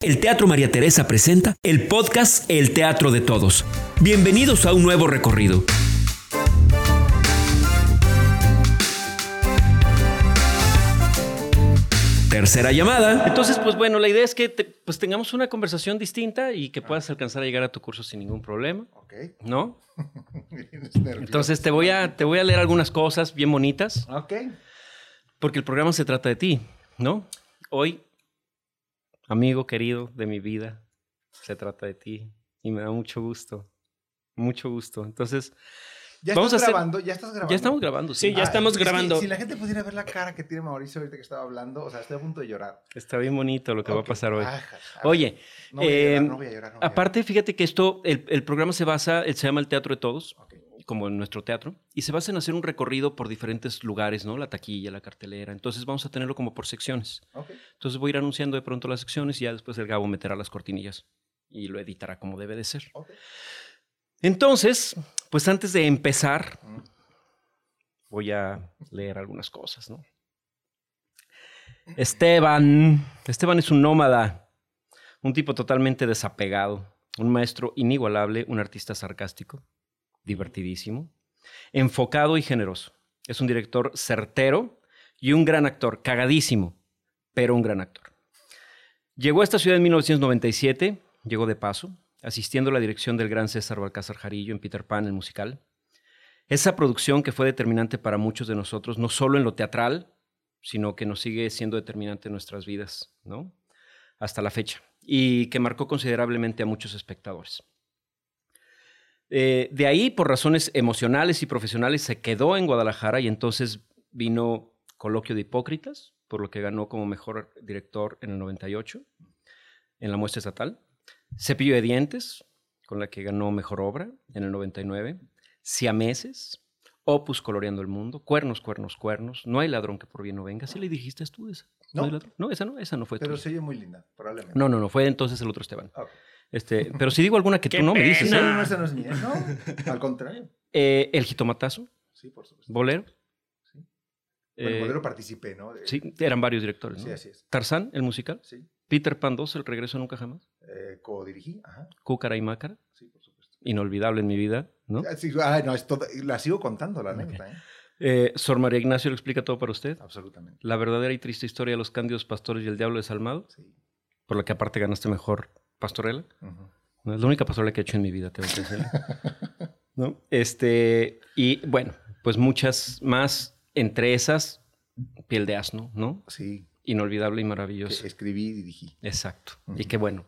El Teatro María Teresa presenta el podcast El Teatro de Todos. Bienvenidos a un nuevo recorrido. Tercera llamada. Entonces, pues bueno, la idea es que te- pues tengamos una conversación distinta y que puedas alcanzar a llegar a tu curso sin ningún problema, Ok. ¿no? Entonces te voy a, te voy a leer algunas cosas bien bonitas, Ok. porque el programa se trata de ti, ¿no? Hoy, amigo querido de mi vida, se trata de ti y me da mucho gusto, mucho gusto. Entonces, Ya Vamos estás a hacer- grabando, ya estás grabando. ya estamos grabando, sí. Sí, ya Ah, estamos es que grabando. si la gente pudiera ver la cara que tiene Mauricio ahorita que estaba hablando, o sea, estoy a punto de llorar. Está bien bonito lo que va a pasar hoy. Ajá, ajá. Oye, no voy a llorar, no voy a llorar. no voy a aparte, fíjate que esto, el, el programa se basa, se llama El Teatro de Todos, llorar. Como en nuestro teatro, y se basa en hacer un recorrido por diferentes lugares, ¿no? La taquilla, la cartelera. Entonces vamos a tenerlo como por secciones. Entonces voy a ir anunciando de pronto las secciones y ya después el Gabo meterá las cortinillas y lo editará como debe de ser. Entonces, pues antes de empezar, voy a leer algunas cosas, ¿no? Esteban. Esteban es un nómada, un tipo totalmente desapegado, un maestro inigualable, un artista sarcástico, divertidísimo, enfocado y generoso. Es un director certero y un gran actor, cagadísimo, pero un gran actor. Llegó a esta ciudad en 1997, llegó de paso, asistiendo a la dirección del gran César Balcázar Jarillo en Peter Pan, el musical. Esa producción que fue determinante para muchos de nosotros, no solo en lo teatral, sino que nos sigue siendo determinante en nuestras vidas, ¿no? Hasta la fecha. Y que marcó considerablemente a muchos espectadores. Eh, de ahí, por razones emocionales y profesionales, se quedó en Guadalajara y entonces vino Coloquio de Hipócritas, por lo que ganó como mejor director en el 98, en la muestra estatal. Cepillo de Dientes, con la que ganó mejor obra en el 99. Siameses, Opus Coloreando el Mundo, Cuernos, Cuernos, Cuernos, No hay ladrón que por bien no venga. ¿Sí le dijiste tú esa? No. no esa no, esa no fue Pero tuya. se oye muy linda, probablemente. No, no, no, fue entonces el otro Esteban. Ok. Este, pero si digo alguna que tú ¡Qué no me dices. No, ¿eh? no, no, esa no es mía. No, al contrario. Eh, el jitomatazo, Sí, por supuesto. bolero. Sí. Bueno, Eh, Bolero participé, ¿no? De- sí, eran varios directores. Sí, ¿no? así es. Tarzán, el musical. Sí. Peter Pan 2, El regreso nunca jamás. Eh, co-dirigí, ajá. Cúcara y Mácara, Sí, por supuesto. inolvidable en mi vida, ¿no? Ah, sí, ah, no, es todo- la sigo contando, la anécdota, ¿eh? Eh, Sor María Ignacio lo explica todo para usted. Absolutamente. La verdadera y triste historia de los cándidos pastores y el diablo desalmado, Sí. por la que aparte ganaste mejor pastorela. No, es la única pastorela que he hecho en mi vida, tengo que decirle. ¿No? Este, y bueno, pues muchas más, entre esas, Piel de Asno, ¿no? Sí, Inolvidable y que maravilloso. escribí y dirigí. Exacto. Y qué bueno.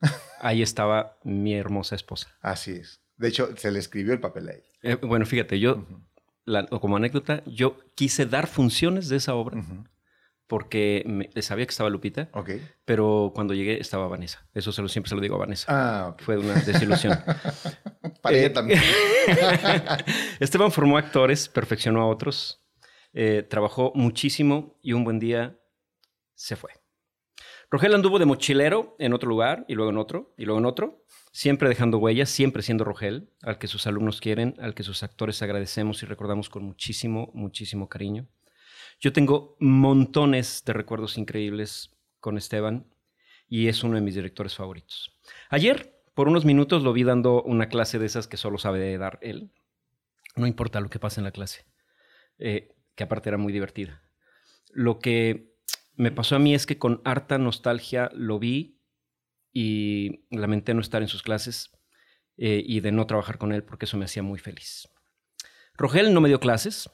Ahí estaba mi hermosa esposa. Así es. De hecho, se le escribió el papel a ella. Eh, bueno, fíjate, yo, Ujú, la- o como anécdota, yo quise dar funciones de esa obra. Porque me- sabía que estaba Lupita, Ok. pero cuando llegué estaba Vanessa. Eso se lo, siempre se lo digo a Vanessa. Ah, ok. Fue una desilusión. Para Eh, ella también. Esteban formó actores, perfeccionó a otros, eh, trabajó muchísimo y un buen día se fue. Rogel anduvo de mochilero en otro lugar y luego en otro y luego en otro, siempre dejando huellas, siempre siendo Rogel, al que sus alumnos quieren, al que sus actores agradecemos y recordamos con muchísimo, muchísimo cariño. Yo tengo montones de recuerdos increíbles con Esteban y es uno de mis directores favoritos. Ayer, por unos minutos, lo vi dando una clase de esas que solo sabe dar él. No importa lo que pase en la clase, eh, que aparte era muy divertida. Lo que me pasó a mí es que con harta nostalgia lo vi y lamenté no estar en sus clases eh, y de no trabajar con él porque eso me hacía muy feliz. Rogel no me dio clases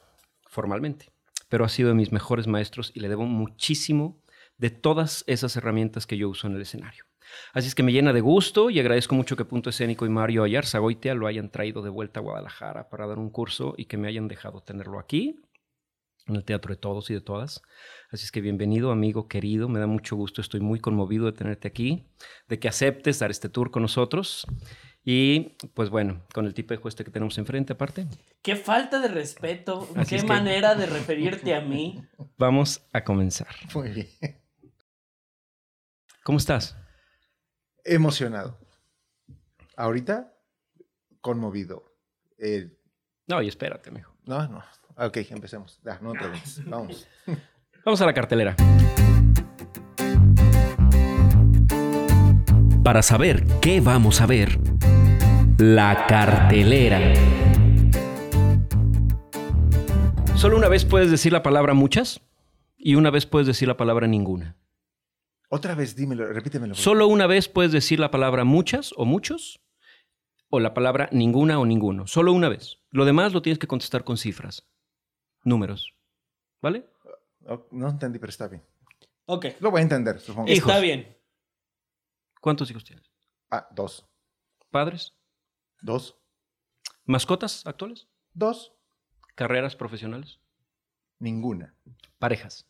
formalmente, pero ha sido de mis mejores maestros y le debo muchísimo de todas esas herramientas que yo uso en el escenario. Así es que me llena de gusto y agradezco mucho que Punto Escénico y Mario Ayarzagoitia lo hayan traído de vuelta a Guadalajara para dar un curso y que me hayan dejado tenerlo aquí, en el Teatro de Todos y de Todas. Así es que bienvenido, amigo querido, me da mucho gusto, estoy muy conmovido de tenerte aquí, de que aceptes dar este tour con nosotros. Y pues bueno, con el tipo de juez que tenemos enfrente aparte, Qué falta de respeto, Así qué que- manera de referirte a mí. vamos a comenzar. Muy bien. ¿Cómo estás? Emocionado. Ahorita, conmovido. Eh, No, y espérate, amigo. no, no. Ok, empecemos. Ya, no me preguntes. Vamos. Vamos a la cartelera. Para saber qué vamos a ver, la cartelera. Solo una vez puedes decir la palabra muchas y una vez puedes decir la palabra ninguna. Otra vez, dímelo, repítemelo. Solo una vez puedes decir la palabra muchas o muchos o la palabra ninguna o ninguno. Solo una vez. Lo demás lo tienes que contestar con cifras, números. ¿Vale? Oh, no entendí, pero está bien. Ok. Lo voy a entender, supongo. Hijos. Está bien. ¿Cuántos hijos tienes? Ah, dos. ¿Padres? Dos. ¿Mascotas actuales? Dos. ¿Carreras profesionales? Ninguna. ¿Parejas?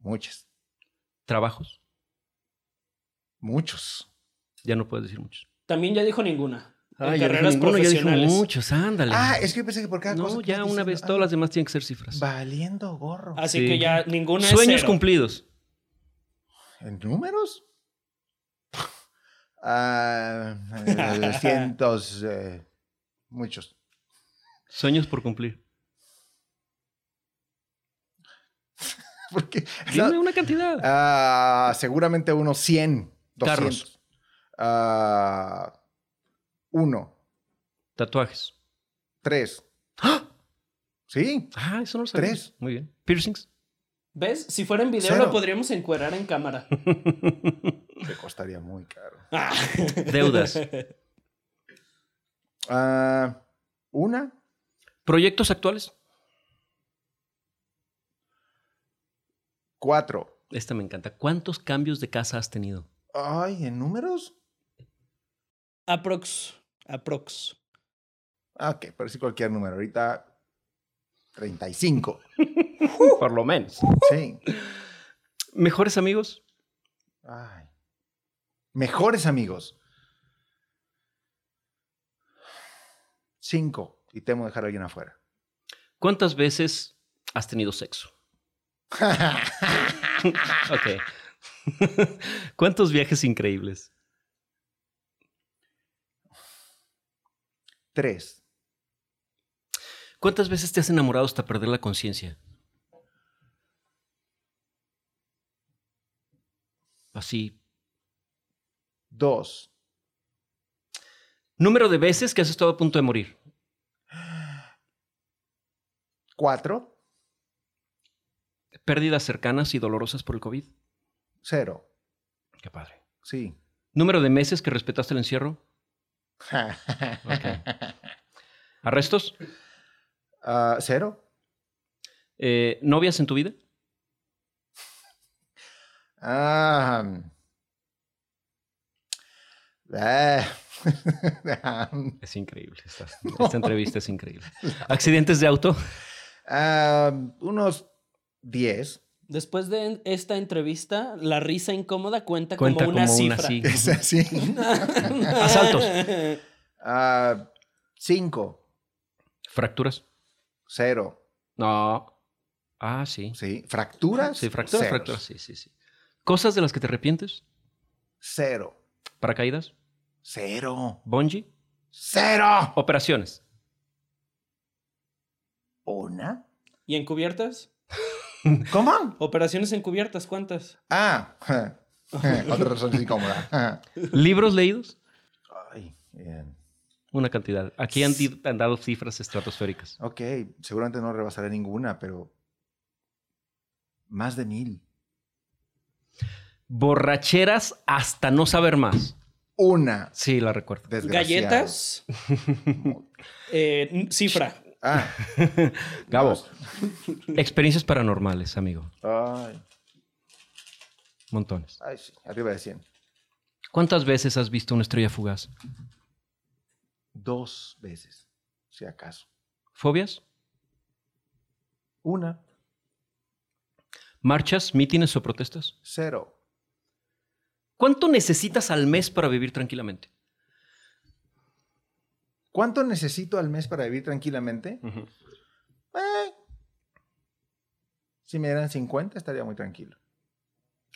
Muchas. ¿Trabajos? Muchos. Ya no puedes decir muchos. También ya dijo ninguna. En Ay, ya carreras ninguno, ya dijo profesionales. muchos, ándale. Ah, es que yo pensé que por cada cosa. no, ya una diciendo, vez, ah, todas las demás tienen que ser cifras. Valiendo gorro. Así Sí. que ya ninguna Sueños es cero. cumplidos. ¿En números? Ah, eh, cientos. eh, muchos. Sueños por cumplir. Porque, Dime una cantidad. Ah, seguramente unos 100. 200. Carros. Ah, uno. Tatuajes. Tres. Sí. Ah, eso no lo sabía. Tres. Muy bien. Piercings. ¿Ves? Si fuera en video Cero. lo podríamos encuerar en cámara. Te costaría muy caro. Ah. Deudas. Ah, una. ¿Proyectos actuales? Cuatro. Esta me encanta. ¿Cuántos cambios de casa has tenido? Ay, ¿en números? Aprox. Aprox. Ah, Ok, pero sí cualquier número. Ahorita 35. Por lo menos. Sí. ¿Mejores amigos? Ay. Mejores amigos. Cinco. Y temo dejar a alguien afuera. ¿Cuántas veces has tenido sexo? Ok. ¿Cuántos viajes increíbles? Tres. ¿Cuántas veces te has enamorado hasta perder la conciencia? Así. Dos. Número de veces que has estado a punto de morir. Cuatro. Pérdidas cercanas y dolorosas por el COVID. Cero. Qué padre. Sí. Número de meses que respetaste el encierro. ¿Arrestos? Ah, Cero. Eh, ¿Novias en tu vida? Ah. Es increíble. Esta, esta entrevista es increíble. ¿Accidentes de auto? Ah, unos diez. Después de esta entrevista, la risa incómoda cuenta, Cuenta como una como una cifra. sí. Es así. Asaltos. Ah, cinco. ¿Fracturas? Cero. No. Ah, sí. Sí. ¿Fracturas? Sí, fracturas, Ceros. fracturas. Sí, sí, sí. ¿Cosas de las que te arrepientes? Cero. ¿Paracaídas? Cero. ¿Bungee? Cero. ¿Operaciones? ¿Una? ¿Y encubiertas? ¿Cómo? Operaciones encubiertas, ¿cuántas? Ah. Otra razón incómoda. ¿Libros leídos? Ay, bien. Una cantidad. Aquí han, han dado cifras estratosféricas. Ok, seguramente no rebasaré ninguna, pero más de mil. Borracheras hasta no saber más. Una. Sí, la recuerdo. ¿Galletas? Eh, cifra. Ah. Gabo. Experiencias paranormales, amigo. Ay, Montones. ay, sí, arriba de 100. ¿Cuántas veces has visto una estrella fugaz? Dos veces, si acaso. ¿Fobias? Una, ¿Marchas, mítines o protestas? cero. ¿Cuánto necesitas al mes para vivir tranquilamente? ¿Cuánto necesito al mes para vivir tranquilamente? Eh, si me dieran 50, estaría muy tranquilo.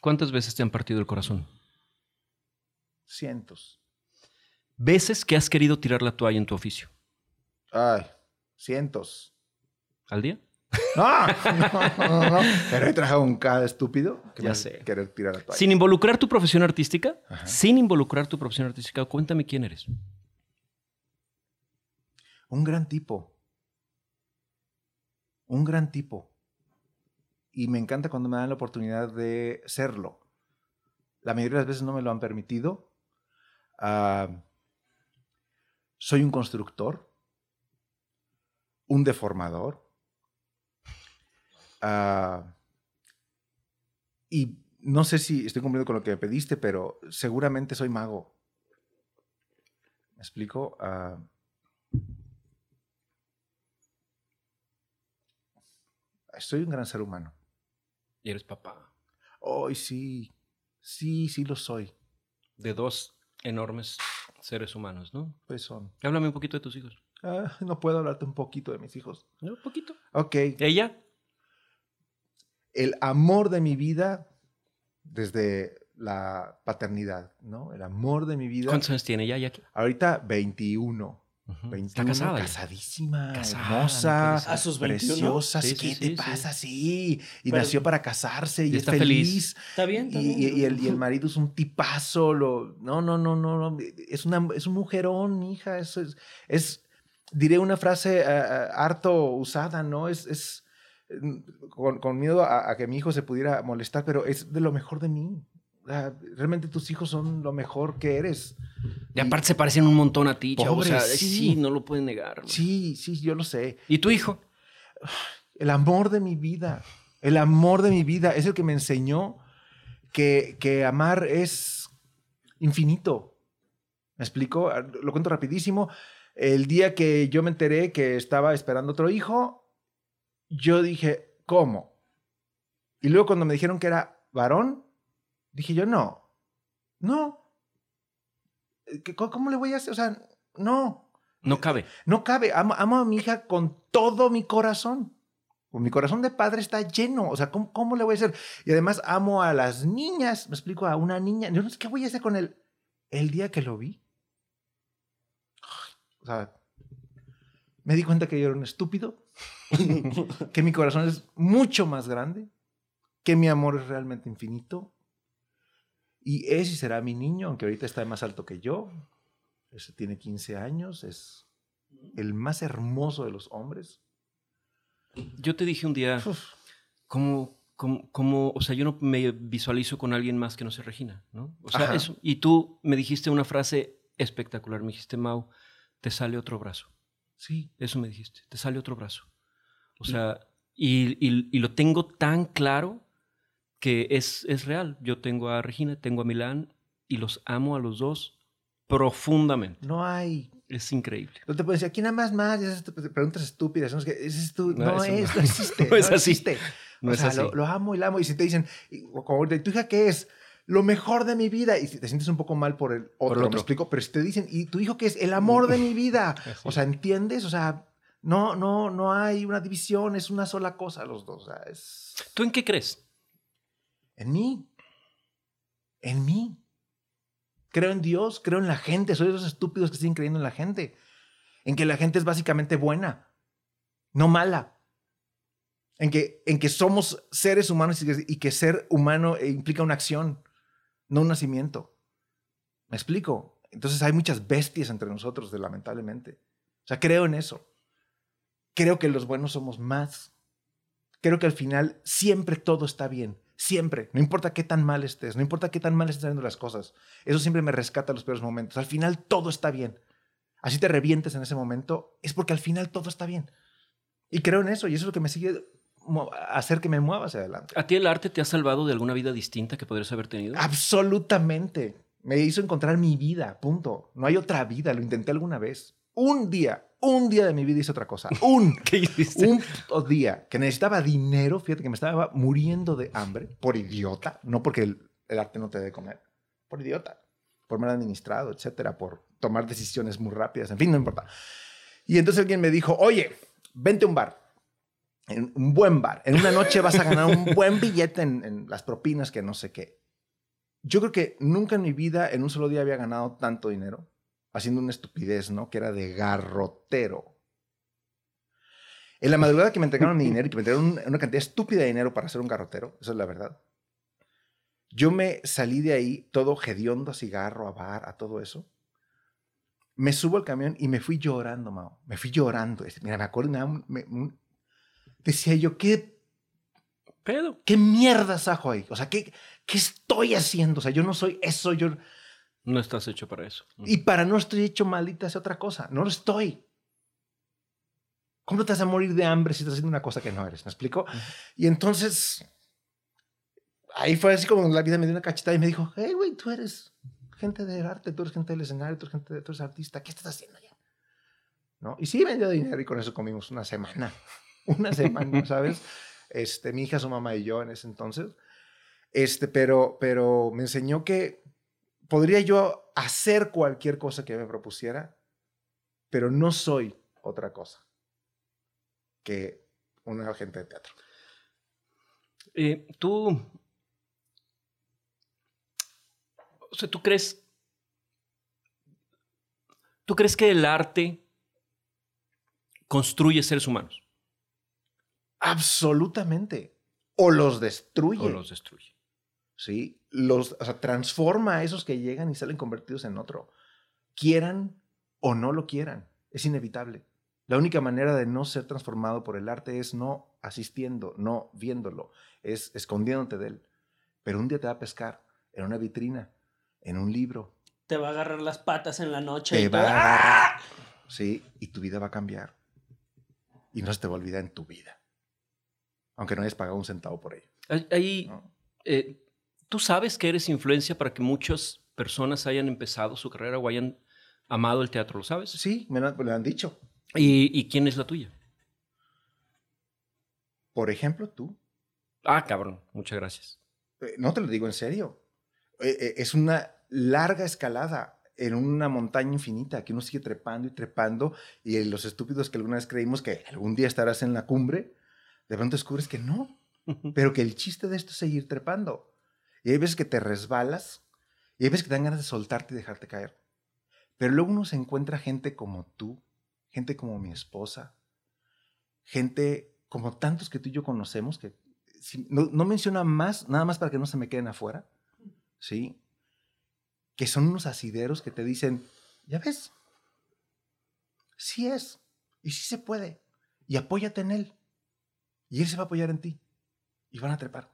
¿Cuántas veces te han partido el corazón? Cientos. ¿Veces que has querido tirar la toalla en tu oficio? Ay, cientos. ¿Al día? No, no, no, no. Pero he trabajado un cada estúpido que Ya me sé. querer tirar la toalla. Sin involucrar tu profesión artística, Ajá. sin involucrar tu profesión artística, cuéntame quién eres. Un gran tipo. Un gran tipo. Y me encanta cuando me dan la oportunidad de serlo. La mayoría de las veces no me lo han permitido. Ah, soy un constructor. Un deformador. Ah, y no sé si estoy cumpliendo con lo que me pediste, pero seguramente soy mago. ¿Me explico? Ah, soy un gran ser humano. Y eres papá Hoy sí, sí, sí lo soy. de dos enormes seres humanos, ¿no? Pues son. Háblame un poquito de tus hijos. Ah, no puedo hablarte un poquito de mis hijos. Un poquito. Ok. ¿Ella? El amor de mi vida desde la paternidad, ¿no? El amor de mi vida. ¿Cuántos años tiene ella, Jackie? Ahorita 21. Ujú. 21 Está casada. ya. Casadísima, Casada, hermosa, no puede ser. ¿A sus 21? preciosa. Sí, ¿Qué sí, te sí, pasa? Sí. Y Pero- nació para casarse y, Y es está feliz. feliz. Está bien, está Y, bien. y- y el, y el marido es un tipazo. Lo, no, no, no, no, no. Es, una, es un mujerón, hija. Eso es, es, diré una frase eh, eh, harto usada, ¿no? Es, es con, con miedo a, a que mi hijo se pudiera molestar, pero es de lo mejor de mí. Realmente tus hijos son lo mejor que eres. Y aparte se parecen un montón a ti, chavo. O sea, Pobre, sí. sí. no lo pueden negar. Sí, sí, yo lo sé. ¿Y tu hijo? El amor de mi vida. El amor de mi vida es el que me enseñó que, que amar es infinito. ¿Me explico? Ah, Lo cuento rapidísimo. El día que yo me enteré que estaba esperando otro hijo, yo dije, ¿cómo? Y luego cuando me dijeron que era varón, dije yo, no, no. Eh, ¿Qué- ¿Cómo, le voy a hacer? O sea, no. No cabe. No cabe. Amo, amo a mi hija con todo mi corazón. Mi corazón de padre está lleno. O sea, ¿cómo, cómo le voy a hacer? Y además amo a las niñas. Me explico, a una niña. Yo no sé qué voy a hacer con él. El día que lo vi. O sea, me di cuenta que yo era un estúpido. que mi corazón es mucho más grande. Que mi amor es realmente infinito. Y ese será mi niño, aunque ahorita está más alto que yo. Ese tiene 15 años, es el más hermoso de los hombres. Yo te dije un día, Uf, ¿cómo, cómo, cómo- o sea, yo no me visualizo con alguien más que no sea Regina, ¿no? O sea, eso. Y tú me dijiste una frase espectacular. Me dijiste, Mau, te sale otro brazo. sí, Eso me dijiste, te sale otro brazo. O sea, y, y- y lo tengo tan claro que es, es real. Yo tengo a Regina, tengo a Milán y los amo a los dos profundamente. no hay. Es increíble. No te puedes decir, aquí nada más más, y esas preguntas estúpidas. No, es que es No, no, es, no. existe. No es así. existe. No o es sea, así. Lo, lo amo y lo amo. Y si te dicen, y- como ahorita, ¿tu hija qué es? Lo mejor de mi vida. Y si te sientes un poco mal por el otro, el ¿me otro. explico? Pero si te dicen, ¿y tu hijo qué es? El amor de mi vida. O sea, ¿entiendes? O sea, no, no, no hay una división, es una sola cosa los dos. Es ¿Tú en qué crees? en mí. En mí. Creo en Dios, creo en la gente. Soy de esos estúpidos que siguen creyendo en la gente. En que la gente es básicamente buena, no mala. En que, en que somos seres humanos y que, y que ser humano eh, implica una acción, no un nacimiento. ¿Me explico? Entonces hay muchas bestias entre nosotros, lamentablemente. O sea, creo en eso. Creo que los buenos somos más. Creo que al final siempre todo está bien. Siempre. No importa qué tan mal estés, no importa qué tan mal estén saliendo las cosas. Eso siempre me rescata los peores momentos. Al final todo está bien. Así te revientes en ese momento, es porque al final todo está bien. Y creo en eso, y eso es lo que me sigue hacer que me mueva hacia adelante. ¿A ti el arte te ha salvado de alguna vida distinta que podrías haber tenido? Absolutamente. Me hizo encontrar mi vida, punto. No hay otra vida, lo intenté alguna vez. Un día, un día de mi vida hice otra cosa. Un. ¿Qué hiciste? un día que necesitaba dinero, fíjate que me estaba muriendo de hambre, por idiota, no porque el, el arte no te debe comer, por idiota, por mal administrado, etcétera, por tomar decisiones muy rápidas, en fin, no importa. Y entonces alguien me dijo, oye, vente a un bar, en un buen bar, en una noche vas a ganar un buen billete en, en las propinas que no sé qué. Yo creo que nunca en mi vida, en un solo día, había ganado tanto dinero haciendo una estupidez, ¿no? Que era de garrotero. En la madrugada que me entregaron mi dinero y que me entregaron un- una cantidad estúpida de dinero para ser un garrotero, eso es la verdad. Yo me salí de ahí todo hediondo a cigarro, a bar, a todo eso. Me subo al camión y me fui llorando, Mao. Me fui llorando. Es- Mira, me acuerdo, me decía yo, ¿qué, Pedo. ¿qué mierda sajo ahí? O sea, ¿qué, ¿qué estoy haciendo? O sea, yo no soy eso, yo... No estás hecho para eso. Y para no estoy hecho maldita sea otra cosa. No lo estoy. ¿Cómo te vas a morir de hambre si estás haciendo una cosa que no eres? ¿Me explico? Y entonces, ahí fue así como la vida me dio una cachetada y me dijo, hey, güey, tú eres gente del arte, tú eres gente del escenario, tú eres, gente de- tú eres artista, ¿qué estás haciendo allá? ¿No? Y sí, me dio dinero y con eso comimos una semana. Una semana, ¿sabes? Este, mi hija, su mamá y yo en ese entonces. Este, pero, pero me enseñó que podría yo hacer cualquier cosa que me propusiera, pero no soy otra cosa que una agente de teatro. Eh, tú. O sea, ¿tú crees. ¿Tú crees que el arte construye seres humanos? Absolutamente. O los destruye. ¿O los destruye? ¿Sí? Los, o sea, transforma a esos que llegan y salen convertidos en otro. Quieran o no lo quieran. Es inevitable. La única manera de no ser transformado por el arte es no asistiendo, no viéndolo, es escondiéndote de él. Pero un día te va a pescar en una vitrina, en un libro. Te va a agarrar las patas en la noche. Te y va a ¡Ah! agarrar. Sí, y tu vida va a cambiar. Y no se te va a olvidar en tu vida. Aunque no hayas pagado un centavo por ello. Ahí- ahí, ¿no? eh, ¿Tú sabes que eres influencia para que muchas personas hayan empezado su carrera o hayan amado el teatro? ¿Lo sabes? Sí, me lo, han dicho. ¿Y, y quién es la tuya? Por ejemplo, tú. Ah, cabrón. Muchas gracias. Eh, No te lo digo en serio. Eh, eh, Es una larga escalada en una montaña infinita que uno sigue trepando y trepando y los estúpidos que alguna vez creímos que algún día estarás en la cumbre, de pronto descubres que no, pero que el chiste de esto es seguir trepando. Y hay veces que te resbalas y hay veces que te dan ganas de soltarte y dejarte caer. Pero luego uno se encuentra gente como tú, gente como mi esposa, gente como tantos que tú y yo conocemos, que no, no menciona más, nada más para que no se me queden afuera, ¿sí? Que son unos asideros que te dicen, ya ves, sí es, y sí se puede, y apóyate en él, y él se va a apoyar en ti, y van a trepar,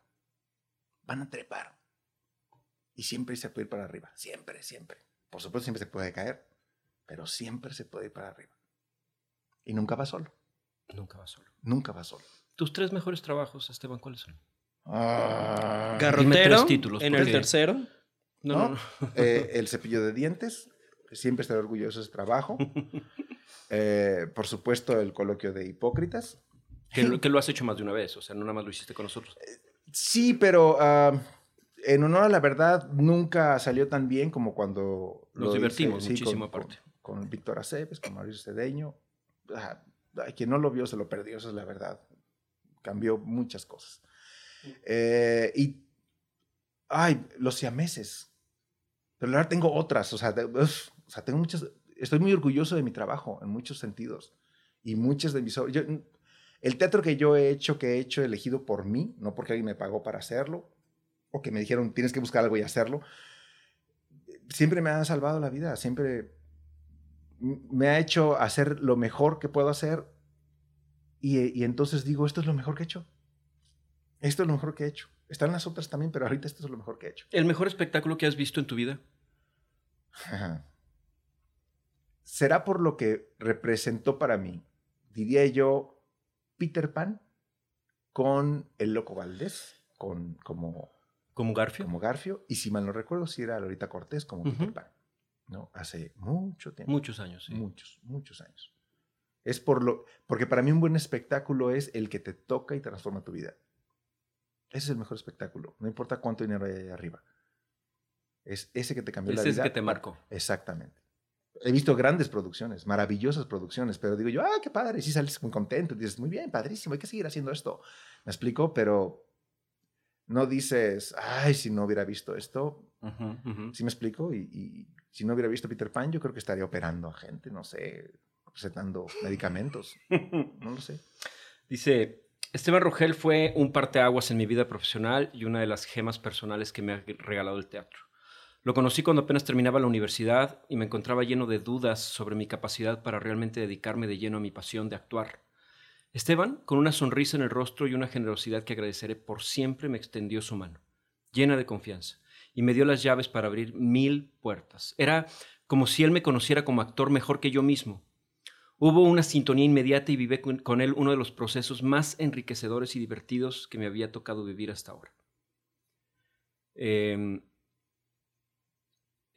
van a trepar, y siempre se puede ir para arriba, siempre, siempre. Por supuesto, siempre se puede caer, pero siempre se puede ir para arriba. Y nunca va solo, Nunca vas solo. nunca va solo. ¿Tus tres mejores trabajos, Esteban, cuáles son? Ah, Garrotero títulos, en el tercero. No, ¿no? Eh, el cepillo de dientes, siempre estaré orgulloso de ese trabajo. Eh, por supuesto, el coloquio de hipócritas. Que, lo- que lo has hecho más de una vez, o sea, no nada más lo hiciste con nosotros. Sí, pero ah, en honor a la verdad, nunca salió tan bien como cuando Nos lo hice, divertimos sí, muchísimo con, aparte. Con, con Víctor Aceves, con Mauricio Cedeño. Ah, quien no lo vio se lo perdió, esa es la verdad. Cambió muchas cosas. Eh, y, ay, los siameses. Pero verdad tengo otras, o sea, de- uf, o sea, tengo muchas, estoy muy orgulloso de mi trabajo en muchos sentidos. Y muchas de mis obras, yo- el teatro que yo he hecho, que he hecho elegido por mí, no porque alguien me pagó para hacerlo, o que me dijeron, tienes que buscar algo y hacerlo, siempre me ha salvado la vida, siempre me ha hecho hacer lo mejor que puedo hacer y, y entonces digo, esto es lo mejor que he hecho. Esto es lo mejor que he hecho. Están las otras también, pero ahorita esto es lo mejor que he hecho. ¿El mejor espectáculo que has visto en tu vida? Será por lo que representó para mí, diría yo, Peter Pan con el Loco Valdés, con, como, ¿Como Garfio? como Garfio, y si mal no recuerdo, si era Lolita Cortés como Peter Ujú. Pan, ¿no? Hace mucho tiempo. Muchos años, sí. Muchos, muchos años. Es por lo, porque para mí un buen espectáculo es el que te toca y transforma tu vida. Ese es el mejor espectáculo, no importa cuánto dinero hay ahí arriba. Es ese que te cambió la Ese es vida. que te marcó. Exactamente. He visto grandes producciones, maravillosas producciones, pero digo yo, ah, qué padre, sí sales muy contento, dices, muy bien, padrísimo, hay que seguir haciendo esto. Me explico, pero no dices, ay, si no hubiera visto esto, ujú. ¿sí me explico? Y, y si no hubiera visto Peter Pan, yo creo que estaría operando a gente, no sé, recetando medicamentos, no lo sé. Dice, Esteban Rogel fue un parteaguas en mi vida profesional y una de las gemas personales que me ha regalado el teatro. Lo conocí cuando apenas terminaba la universidad y me encontraba lleno de dudas sobre mi capacidad para realmente dedicarme de lleno a mi pasión de actuar. Esteban, con una sonrisa en el rostro y una generosidad que agradeceré por siempre, me extendió su mano, llena de confianza, y me dio las llaves para abrir mil puertas. Era como si él me conociera como actor mejor que yo mismo. Hubo una sintonía inmediata y viví con, él uno de los procesos más enriquecedores y divertidos que me había tocado vivir hasta ahora. Em,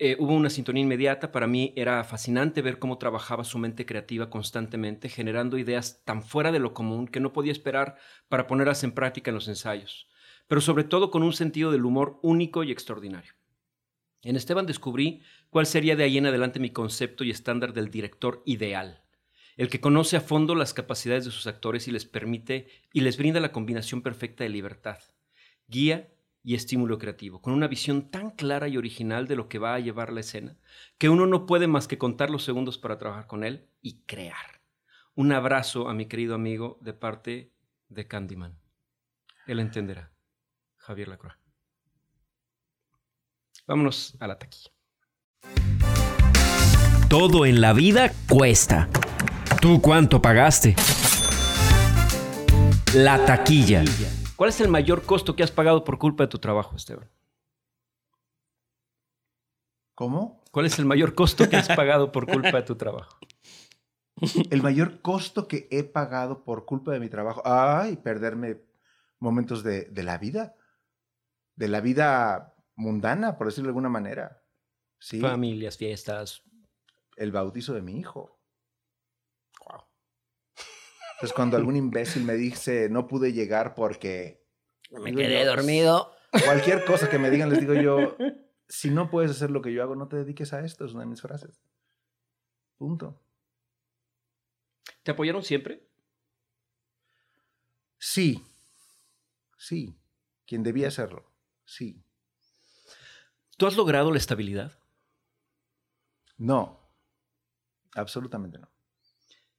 eh, hubo una sintonía inmediata. Para mí era fascinante ver cómo trabajaba su mente creativa constantemente, generando ideas tan fuera de lo común que no podía esperar para ponerlas en práctica en los ensayos, pero sobre todo con un sentido del humor único y extraordinario. En Esteban descubrí cuál sería de ahí en adelante mi concepto y estándar del director ideal, el que conoce a fondo las capacidades de sus actores y les permite y les brinda la combinación perfecta de libertad, guía y estímulo creativo, con una visión tan clara y original de lo que va a llevar la escena, que uno no puede más que contar los segundos para trabajar con él y crear. Un abrazo a mi querido amigo de parte de Candyman. Él entenderá. Javier Lacroix. Vámonos a la taquilla. Todo en la vida cuesta. ¿Tú cuánto pagaste? La taquilla. ¿Cuál es el mayor costo que has pagado por culpa de tu trabajo, Esteban? ¿Cómo? ¿Cuál es el mayor costo que has pagado por culpa de tu trabajo? El mayor costo que he pagado por culpa de mi trabajo. Ay, perderme momentos de, de la vida. De la vida mundana, por decirlo de alguna manera. Sí. Familias, fiestas. El bautizo de mi hijo. Entonces, cuando algún imbécil me dice no pude llegar porque. Me quedé dormido. Cualquier cosa que me digan, les digo yo, si no puedes hacer lo que yo hago, no te dediques a esto, es una de mis frases. Punto. ¿Te apoyaron siempre? Sí. Sí. Quien debía hacerlo. Sí. ¿Tú has logrado la estabilidad? No. Absolutamente no.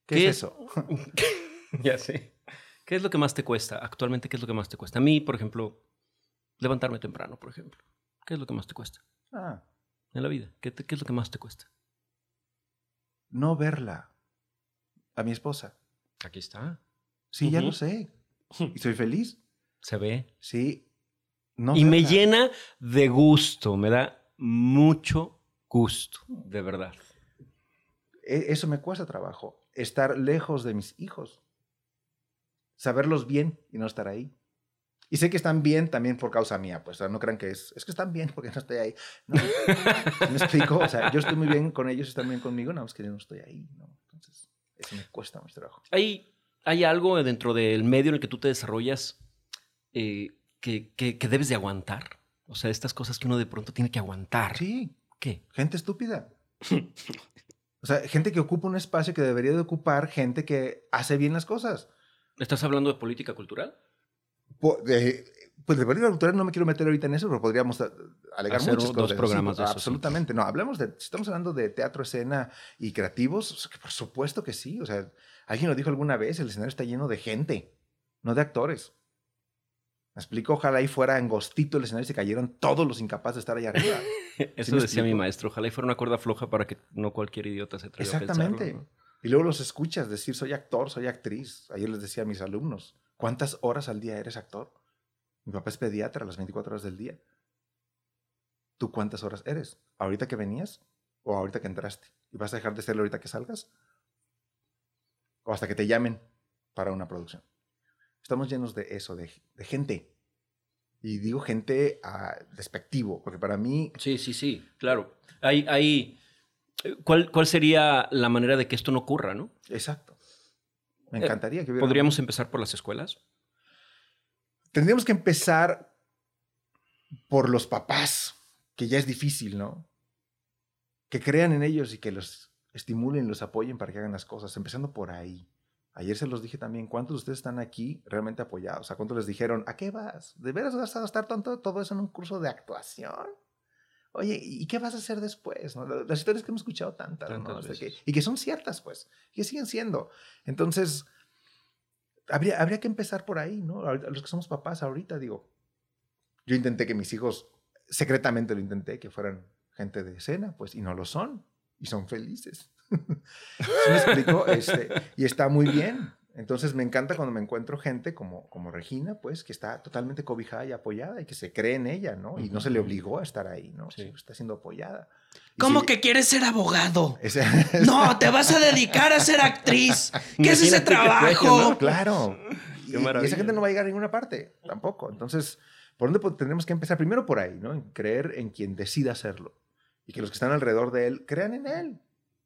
¿Qué, ¿Qué es eso? ya sé. ¿Qué es lo que más te cuesta? Actualmente, ¿qué es lo que más te cuesta? A mí, por ejemplo, levantarme temprano, por ejemplo. ¿Qué es lo que más te cuesta? Ah, En la vida, ¿qué, te- qué es lo que más te cuesta? no verla. A mi esposa. Aquí está. Sí, ya lo sé. Y soy feliz. Se ve. Sí. No y me llena de gusto, me da mucho gusto, de verdad. E- Eso me cuesta trabajo. Estar lejos de mis hijos. Saberlos bien y no estar ahí. Y sé que están bien también por causa mía, pues o sea, no crean que es, es que están bien porque no estoy ahí. No, ¿Me explico? O sea, yo estoy muy bien con ellos, están bien conmigo, no, es que yo no estoy ahí, ¿no? Entonces, eso me cuesta mucho trabajo. ¿Hay, hay algo dentro del medio en el que tú te desarrollas eh, que, que- que debes de aguantar? O sea, estas cosas que uno de pronto tiene que aguantar. Sí, ¿Qué? gente estúpida. O sea, gente que ocupa un espacio que debería de ocupar gente que hace bien las cosas. ¿Estás hablando de política cultural? Po- de- pues de política cultural no me quiero meter ahorita en eso, pero podríamos a- alegar Hacer muchas dos cosas. programas de eso, sí. Absolutamente, no. Hablamos de, si estamos hablando de teatro, escena y creativos, o sea, que por supuesto que sí. O sea, alguien lo dijo alguna vez, el escenario está lleno de gente, no de actores. Me explico, ojalá ahí fuera angostito el escenario y se cayeron todos los incapaces de estar allá arriba. Eso me decía mi maestro. Ojalá y fuera una cuerda floja para que no cualquier idiota se atreva Exactamente. a pensarlo. ¿no? Y luego los escuchas decir, soy actor, soy actriz. Ayer les decía a mis alumnos, ¿cuántas horas al día eres actor? Mi papá es pediatra las 24 horas del día. ¿Tú cuántas horas eres? ¿Ahorita que venías o ahorita que entraste? ¿Y vas a dejar de serlo ahorita que salgas? ¿O hasta que te llamen para una producción? Estamos llenos de eso, de, gente. Y digo gente ah, despectivo, porque para mí Sí, sí, sí, claro. Hay, hay, ¿cuál, ¿Cuál sería la manera de que esto no ocurra, no? Exacto. Me Eh, encantaría que hubiera. ¿Podríamos empezar por las escuelas? Tendríamos que empezar por los papás, que ya es difícil, ¿no? Que crean en ellos y que los estimulen, los apoyen para que hagan las cosas, empezando por ahí. Ayer se los dije también, ¿cuántos de ustedes están aquí realmente apoyados? ¿A cuántos les dijeron, ¿a qué vas? ¿De veras vas a gastar tanto todo eso en un curso de actuación? Oye, ¿y qué vas a hacer después? no? Las historias que hemos escuchado tantas, ¿no? O sea, que- y que son ciertas, pues, y que siguen siendo. Entonces, habría, habría que empezar por ahí, ¿no? Ahorita- Los que somos papás ahorita, digo, yo intenté que mis hijos, secretamente lo intenté, que fueran gente de escena, pues, y no lo son, y son felices. ¿Sí me explico? Este, y está muy bien. Entonces me encanta cuando me encuentro gente como, como Regina, pues, que está totalmente cobijada y apoyada y que se cree en ella, ¿no? Y no se le obligó a estar ahí, ¿no? Sí. Sí, Está siendo apoyada. Y ¿Cómo que quieres ser abogado? ese- No, te vas a dedicar a ser actriz. ¿Qué es ese trabajo? Claro. Qué Y- y, esa gente no va a llegar a ninguna parte, tampoco. Entonces, ¿por dónde tendremos que empezar? Primero por ahí, ¿no? En creer en quien decida hacerlo. Y que los que están alrededor de él crean en él.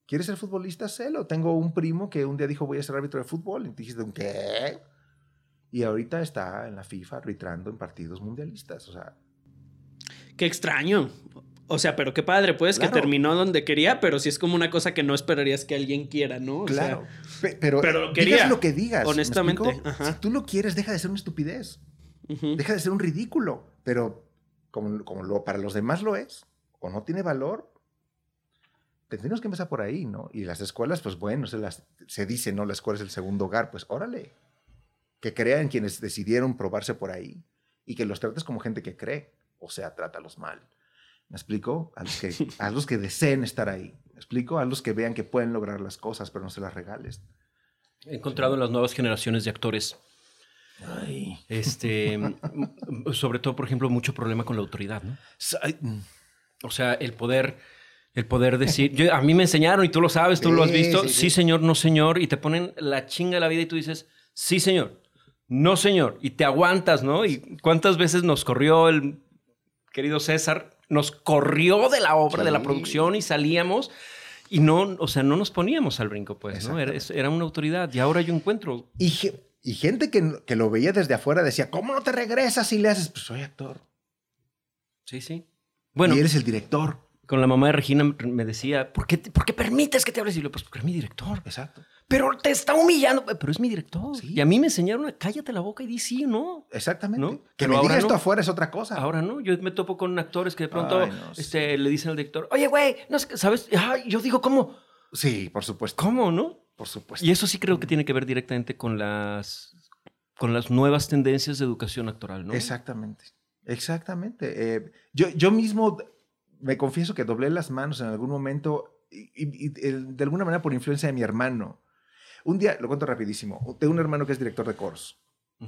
¿Quieres ser futbolista? Sélo. Tengo un primo que un día dijo voy a ser árbitro de fútbol. Y te dijiste, ¿qué? Y ahorita está en la FIFA arbitrando en partidos mundialistas. O sea, Qué extraño. O sea, pero qué padre, pues, que Claro. terminó donde quería, pero sí es como una cosa que no esperarías que alguien quiera, ¿no? O sea, claro. Pe- pero pero lo digas quería, lo que digas. ¿me honestamente, ajá. Si tú lo quieres, deja de ser una estupidez. ujú. deja de ser un ridículo, pero como, como lo, para los demás lo es, o no tiene valor, tendríamos que empezar por ahí, ¿no? Y las escuelas, pues bueno, se, las, se dice, ¿no? La escuela es el segundo hogar, pues órale, que crean quienes decidieron probarse por ahí y que los trates como gente que cree, o sea, trátalos mal. ¿Me explico? A los que, a los que deseen estar ahí. ¿Me explico? A los que vean que pueden lograr las cosas, pero no se las regales. He encontrado en las nuevas generaciones de actores, Ay. este, sobre todo, por ejemplo, mucho problema con la autoridad, ¿no? Mm. O sea, el poder, el poder decir, yo, a mí me enseñaron y tú lo sabes, tú lo has visto, sí, sí, sí. señor, no señor, y te ponen la chinga de la vida y tú dices, sí señor, no señor, y te aguantas, ¿no? Y cuántas veces nos corrió el querido César, nos corrió de la obra, de la producción y salíamos y no, o sea, no nos poníamos al brinco, pues, ¿no? Era, una autoridad y ahora yo encuentro, Y, ge- y gente que, que lo veía desde afuera decía, ¿cómo no te regresas y le haces? Pues soy actor. sí, sí. Bueno, y eres el director. Con la mamá de Regina me decía, ¿por qué, por qué permites que te hables? Y yo, pues porque es mi director. Exacto. Pero te está humillando. Pero es mi director. Sí. Y a mí me enseñaron a cállate la boca y di sí o no. Exactamente. ¿No? Que me diga esto no. afuera es otra cosa. Ahora no. Yo me topo con actores que de pronto Ay, no, sí. este, le dicen al director, oye, güey, no sé qué", ¿sabes? Ay, yo digo, ¿cómo? Sí, por supuesto. ¿Cómo, no? Por supuesto. Y eso sí creo que tiene que ver directamente con las, con las nuevas tendencias de educación actoral, ¿no? Exactamente. Exactamente. Eh, yo, yo mismo me confieso que doblé las manos en algún momento y, y- y, eh, de alguna manera por influencia de mi hermano. Un día, lo cuento rapidísimo, tengo un hermano que es director de coros.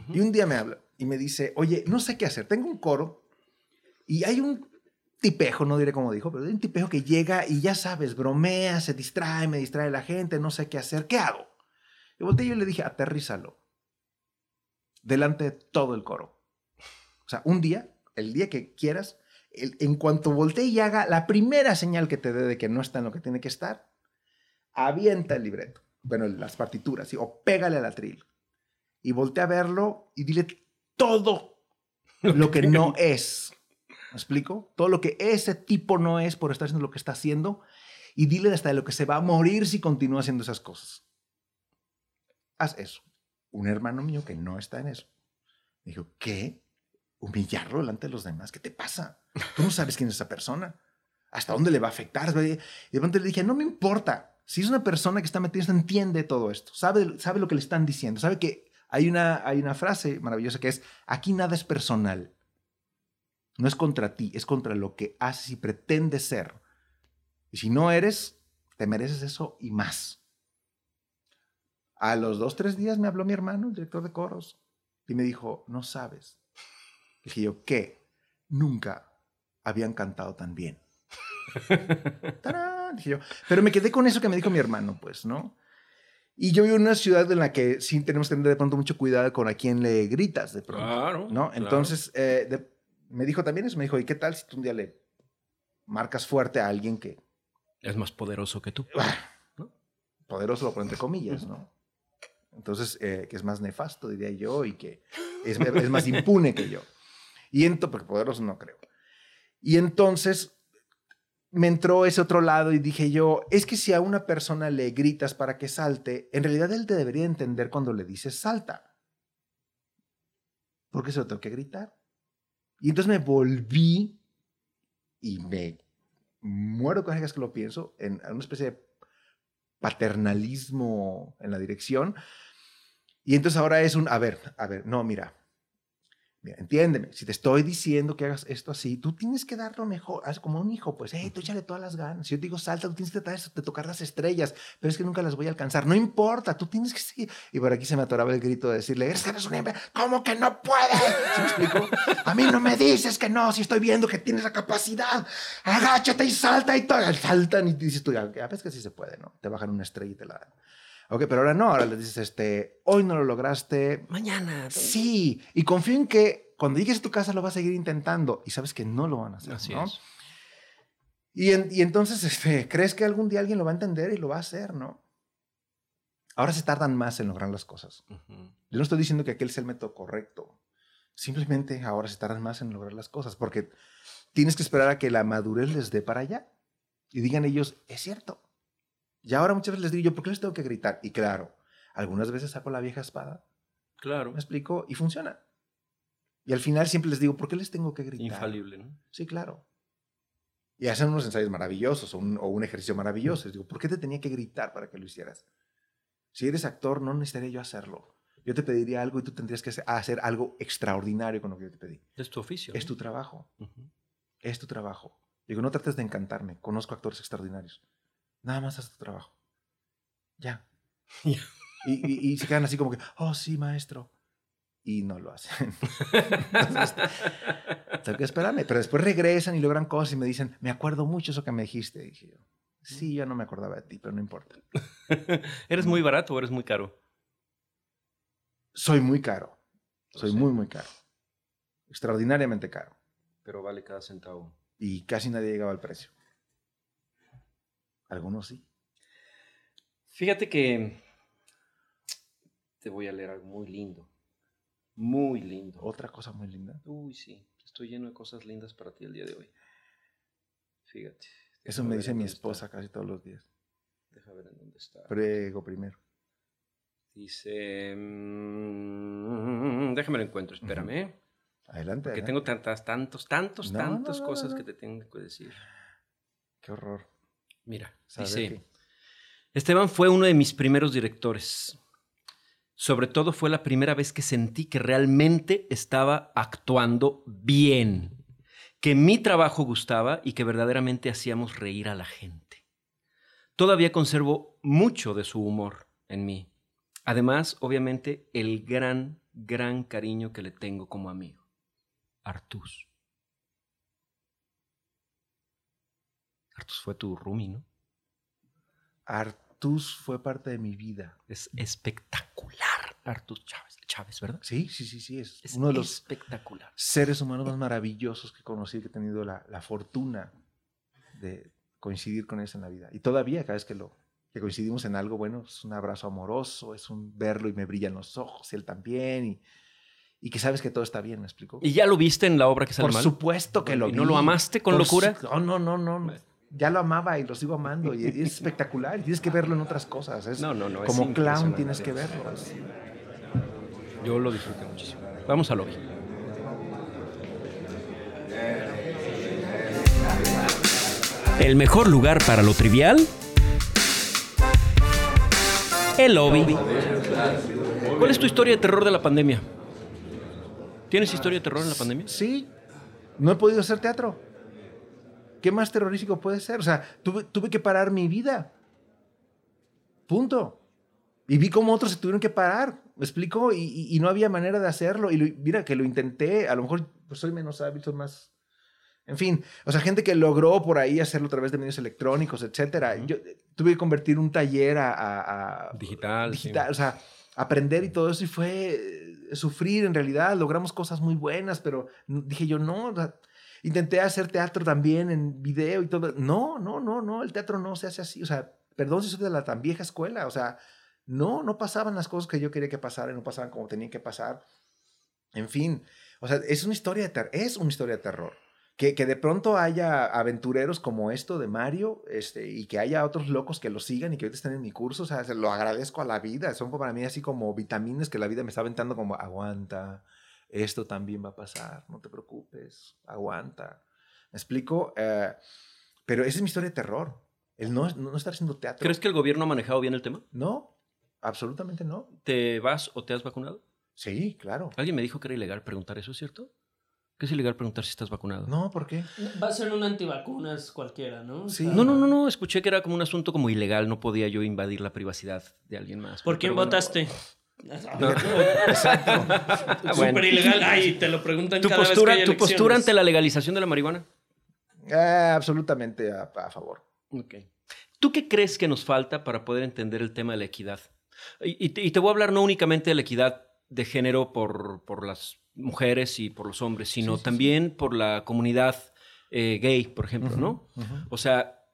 Y un día me habla y me dice, oye, no sé qué hacer, tengo un coro y hay un tipejo, no diré cómo dijo, pero hay un tipejo que llega y ya sabes, bromea, se distrae, me distrae la gente, no sé qué hacer, ¿qué hago? Y volteé y yo le dije, aterrízalo, delante de todo el coro. O sea, un día, el día que quieras, en cuanto voltee y haga la primera señal que te dé de que no está en lo que tiene que estar, avienta el libreto, bueno, las partituras, ¿sí? o pégale al atril y voltea a verlo y dile todo lo que no es. ¿Me explico? Todo lo que ese tipo no es por estar haciendo lo que está haciendo y dile hasta de lo que se va a morir si continúa haciendo esas cosas. Haz eso. Un hermano mío que no está en eso. Me dijo, ¿qué? ¿Humillarlo delante de los demás? ¿Qué te pasa? Tú no sabes quién es esa persona. ¿Hasta dónde le va a afectar? Y de repente le dije, no me importa. Si es una persona que está metida, entiende todo esto. Sabe, sabe lo que le están diciendo. Sabe que hay una, hay una frase maravillosa que es, aquí nada es personal. No es contra ti, es contra lo que haces y pretendes ser. Y si no eres, te mereces eso y más. A los dos, tres días me habló mi hermano, el director de coros, y me dijo, no sabes. Dije yo, ¿qué? Nunca habían cantado tan bien. ¡Tarán! Dije yo. Pero me quedé con eso que me dijo mi hermano, pues, ¿no? Y yo vivo en una ciudad en la que sí tenemos que tener de pronto mucho cuidado con a quién le gritas de pronto. Claro. ¿no? claro. Entonces, eh, de- me dijo también eso, me dijo, ¿y qué tal si tú un día le marcas fuerte a alguien que, Es más poderoso que tú. ¿no? poderoso pone entre comillas, ¿no? Entonces, eh, que es más nefasto, diría yo, y que es, es más impune que yo. Y entonces, porque poderoso no creo. Y entonces me entró ese otro lado y dije yo, es que si a una persona le gritas para que salte, en realidad él te debería entender cuando le dices salta. Porque se lo tengo que gritar. Y entonces me volví y me muero con que lo pienso en una especie de paternalismo en la dirección. Y entonces ahora es un, a ver, a ver, no, mira, entiéndeme, si te estoy diciendo que hagas esto así, tú tienes que dar lo mejor, haz como un hijo, pues, hey, tú échale todas las ganas. Si yo te digo salta, tú tienes que tratar de tocar las estrellas, pero es que nunca las voy a alcanzar. No importa, tú tienes que seguir. Y por aquí se me atoraba el grito de decirle, eres, un hembra, ¿cómo que no puedes? ¿Sí me explico? A mí no me dices que no, si estoy viendo que tienes la capacidad, agáchate y salta y todo. Saltan y dices tú, ya ves que sí se puede, ¿no? Te bajan una estrella y te la dan. Ok, pero ahora no, ahora le dices, este, hoy no lo lograste. Mañana. Sí, y confío en que cuando llegues a tu casa lo vas a seguir intentando y sabes que no lo van a hacer, Así ¿no? es. Y, en- y entonces, este, ¿crees que algún día alguien lo va a entender y lo va a hacer, no? Ahora se tardan más en lograr las cosas. Yo no estoy diciendo que aquel sea el método correcto. Simplemente ahora se tardan más en lograr las cosas porque tienes que esperar a que la madurez les dé para allá y digan ellos, es cierto. Y ahora muchas veces les digo yo, ¿por qué les tengo que gritar? Y claro, algunas veces saco la vieja espada, Claro. me explico, y funciona. Y al final siempre les digo, ¿por qué les tengo que gritar? Infalible, ¿no? Sí, claro. Y hacen unos ensayos maravillosos o un, o un ejercicio maravilloso. Les digo, ¿por qué te tenía que gritar para que lo hicieras? Si eres actor, no necesitaría yo hacerlo. Yo te pediría algo y tú tendrías que hacer, algo extraordinario con lo que yo te pedí. Es tu oficio. Es ¿no? tu trabajo, Ujú. es tu trabajo. Digo, no trates de encantarme. Conozco actores extraordinarios. Nada más haz tu trabajo. Ya. Y, y- y se quedan así como que, oh, sí, maestro. Y no lo hacen. Entonces, tengo que esperarme. Pero después regresan y logran cosas y me dicen, me acuerdo mucho eso que me dijiste. Y dije yo, sí, yo no me acordaba de ti, pero no importa. ¿Eres muy barato o eres muy caro? Soy muy caro. Soy muy, muy caro. Extraordinariamente caro. Pero vale cada centavo. Y casi nadie llegaba al precio. Algunos sí. Fíjate que te voy a leer algo muy lindo. Muy lindo. Otra cosa muy linda. Uy, sí. Estoy lleno de cosas lindas para ti el día de hoy. Fíjate. Eso me dice mi está. esposa casi todos los días. Deja ver en dónde está. Prego primero. Dice. mm, déjame lo encuentro, espérame. ¿eh? Adelante. Adelante. tengo tantas, tantos, tantos, No, tantas no, no, cosas que te tengo que decir. Qué horror. Mira, dice. que- Esteban fue uno de mis primeros directores. Sobre todo fue la primera vez que sentí que realmente estaba actuando bien, que mi trabajo gustaba y que verdaderamente hacíamos reír a la gente. Todavía conservo mucho de su humor en mí. Además, obviamente, el gran, gran cariño que le tengo como amigo. Artus. Artus fue tu roomie, ¿no? Artus fue parte de mi vida. Es espectacular, Artus Chávez, Chávez, ¿verdad? Sí, sí, sí, sí. Es, Es uno de los espectacular. seres humanos más maravillosos que conocí, que he tenido la, la fortuna de coincidir con él en la vida. Y todavía, cada vez que lo que coincidimos en algo, bueno, es un abrazo amoroso, es un verlo y me brillan los ojos, y él también, y, y que sabes que todo está bien, ¿me explico? ¿Y ya lo viste en la obra que sale Por mal? supuesto que lo ¿Y vi. no lo amaste con Por locura? su- No, no, no, no. Ya lo amaba y lo sigo amando. Y es espectacular. y Tienes que verlo en otras cosas. Es No, no, no. es como clown tienes que verlo. Yo lo disfruté muchísimo. Vamos al lobby. El mejor lugar para lo trivial. El lobby. ¿Cuál es tu historia de terror de la pandemia? ¿Tienes historia de terror en la pandemia? Sí, no he podido hacer teatro. ¿Qué más terrorífico puede ser? O sea, tuve, tuve que parar mi vida. Punto. Y vi cómo otros se tuvieron que parar. ¿Me explico? Y, y- y no había manera de hacerlo. Y lo- mira que lo intenté. A lo mejor pues, soy menos hábil, soy más. En fin, o sea, gente que logró por ahí hacerlo a través de medios electrónicos, etcétera. Yo eh, tuve que convertir un taller a, a- a- Digital. sí. digital, o sea, aprender y todo eso y fue eh, sufrir en realidad, logramos cosas muy buenas, pero dije yo, no, o sea, intenté hacer teatro también en video y todo, no, no, no, no, el teatro no se hace así, o sea, perdón si soy de la tan vieja escuela, o sea, no, no pasaban las cosas que yo quería que pasaran, no pasaban como tenían que pasar, en fin, o sea, es una historia de terror, es una historia de terror. Que, que de pronto haya aventureros como esto de Mario este, y que haya otros locos que lo sigan y que ahorita estén en mi curso, o sea, se lo agradezco a la vida. Son para mí así como vitaminas que la vida me está aventando como aguanta, esto también va a pasar, no te preocupes, aguanta. ¿Me explico? Eh, pero esa es mi historia de terror. El no, no estar haciendo teatro. ¿Crees que el gobierno ha manejado bien el tema? No, absolutamente no. ¿Te vas o te has vacunado? Sí, claro. Alguien me dijo que era ilegal preguntar eso, ¿es cierto? Que es ilegal preguntar si estás vacunado. No, ¿por qué? Va a ser un antivacunas cualquiera, ¿no? O Sí. sea, No, no, no, no, escuché que era como un asunto como ilegal, no podía yo invadir la privacidad de alguien más. ¿Por quién bueno. No. Exacto. Súper ilegal. Ay, te lo preguntan ¿Tu cada vez que postura, hay ¿Tu postura ante la legalización de la marihuana? Ah, absolutamente a, a favor. Ok. ¿Tú qué crees que nos falta para poder entender el tema de la equidad? Y, y te, y te voy a hablar no únicamente de la equidad de género por, por las mujeres y por los hombres, sino Sí, sí, sí. también por la comunidad eh, gay, por ejemplo, ¿no? Ujú. O sea,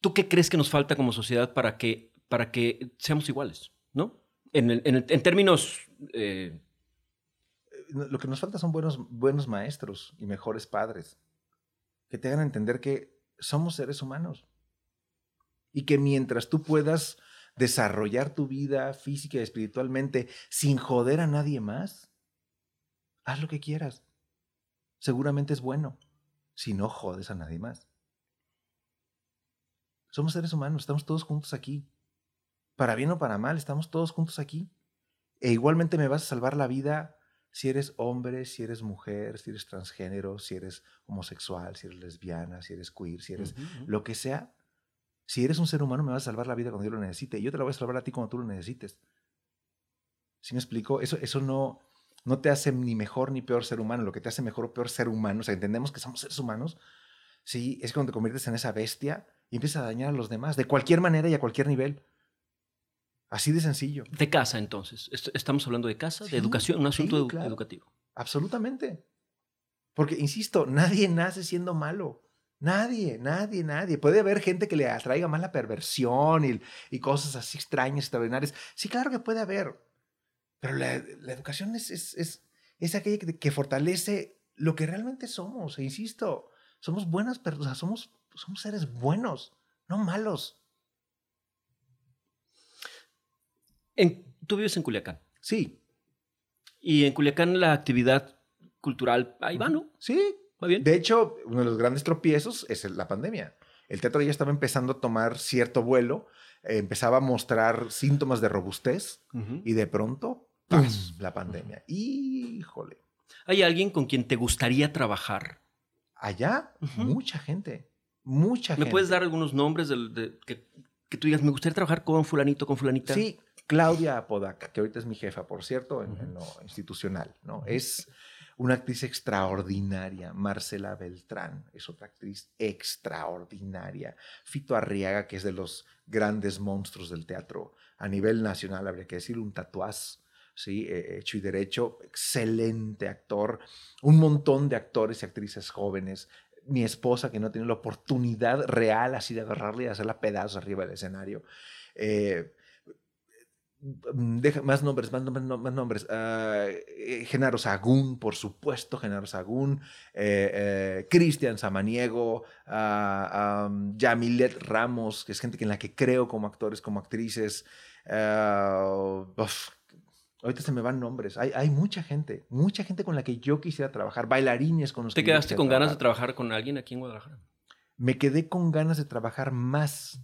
¿tú qué crees que nos falta como sociedad para que, para que seamos iguales, ¿no? En, términos... eh, Lo que nos falta son buenos, buenos maestros y mejores padres que te hagan entender que somos seres humanos y que mientras tú puedas desarrollar tu vida física y espiritualmente sin joder a nadie más, haz lo que quieras. Seguramente es bueno si no jodes a nadie más. Somos seres humanos, estamos todos juntos aquí. Para bien o para mal, estamos todos juntos aquí. E igualmente me vas a salvar la vida si eres hombre, si eres mujer, si eres transgénero, si eres homosexual, si eres lesbiana, si eres queer, si eres lo que sea. Si eres un ser humano, me vas a salvar la vida cuando yo lo necesite. Y yo te la voy a salvar a ti cuando tú lo necesites. ¿Sí me explico? Eso, eso no, no te hace ni mejor ni peor ser humano. Lo que te hace mejor o peor ser humano, o sea, entendemos que somos seres humanos, sí, es cuando te conviertes en esa bestia y empiezas a dañar a los demás, de cualquier manera y a cualquier nivel. Así de sencillo. De casa, entonces. Est- Estamos hablando de casa, Sí, de educación, un asunto sí, edu- claro. educativo. Absolutamente. Porque, insisto, nadie nace siendo malo. Nadie, nadie, nadie. Puede haber gente que le atraiga más la perversión y, y cosas así extrañas, extraordinarias. Sí, claro que puede haber. Pero la, la educación es, es, es, es aquella que, que fortalece lo que realmente somos. E insisto, somos buenas personas, somos, somos seres buenos, no malos. En- tú vives en Culiacán. Sí, Y en Culiacán la actividad cultural, ahí va, ¿no? sí, Va bien. De hecho, uno de los grandes tropiezos es la pandemia. El teatro ya estaba empezando a tomar cierto vuelo, eh, empezaba a mostrar síntomas de robustez y de pronto, ¡paz! la pandemia. Híjole. ¿Hay alguien con quien te gustaría trabajar? Allá, mucha gente, mucha ¿Me gente. puedes dar algunos nombres de, que, que tú digas, me gustaría trabajar con fulanito, con fulanita? Sí, Claudia Apodaca, que ahorita es mi jefa, por cierto, en, lo institucional, ¿no? Es una actriz extraordinaria. Marcela Beltrán es otra actriz extraordinaria. Fito Arriaga, que es de los grandes monstruos del teatro a nivel nacional, habría que decir, un tatuaz. Sí, Eh, hecho y derecho, excelente actor, un montón de actores y actrices jóvenes, mi esposa que no tiene la oportunidad real así de agarrarle y hacerla pedazos arriba del escenario. Eh, deja, más nombres, más nombres, no- más nombres. Ah, eh, Genaro Sagún, por supuesto, Genaro Sagún, eh, eh, Cristian Samaniego, am, Yamilet Ramos, que es gente en la que creo como actores, como actrices. ah, uf, ahorita se me van nombres. Hay, hay mucha gente, mucha gente con la que yo quisiera trabajar, bailarines con los ¿Te que quedaste con ganas de trabajar con alguien aquí en Guadalajara? Me quedé con ganas de trabajar más.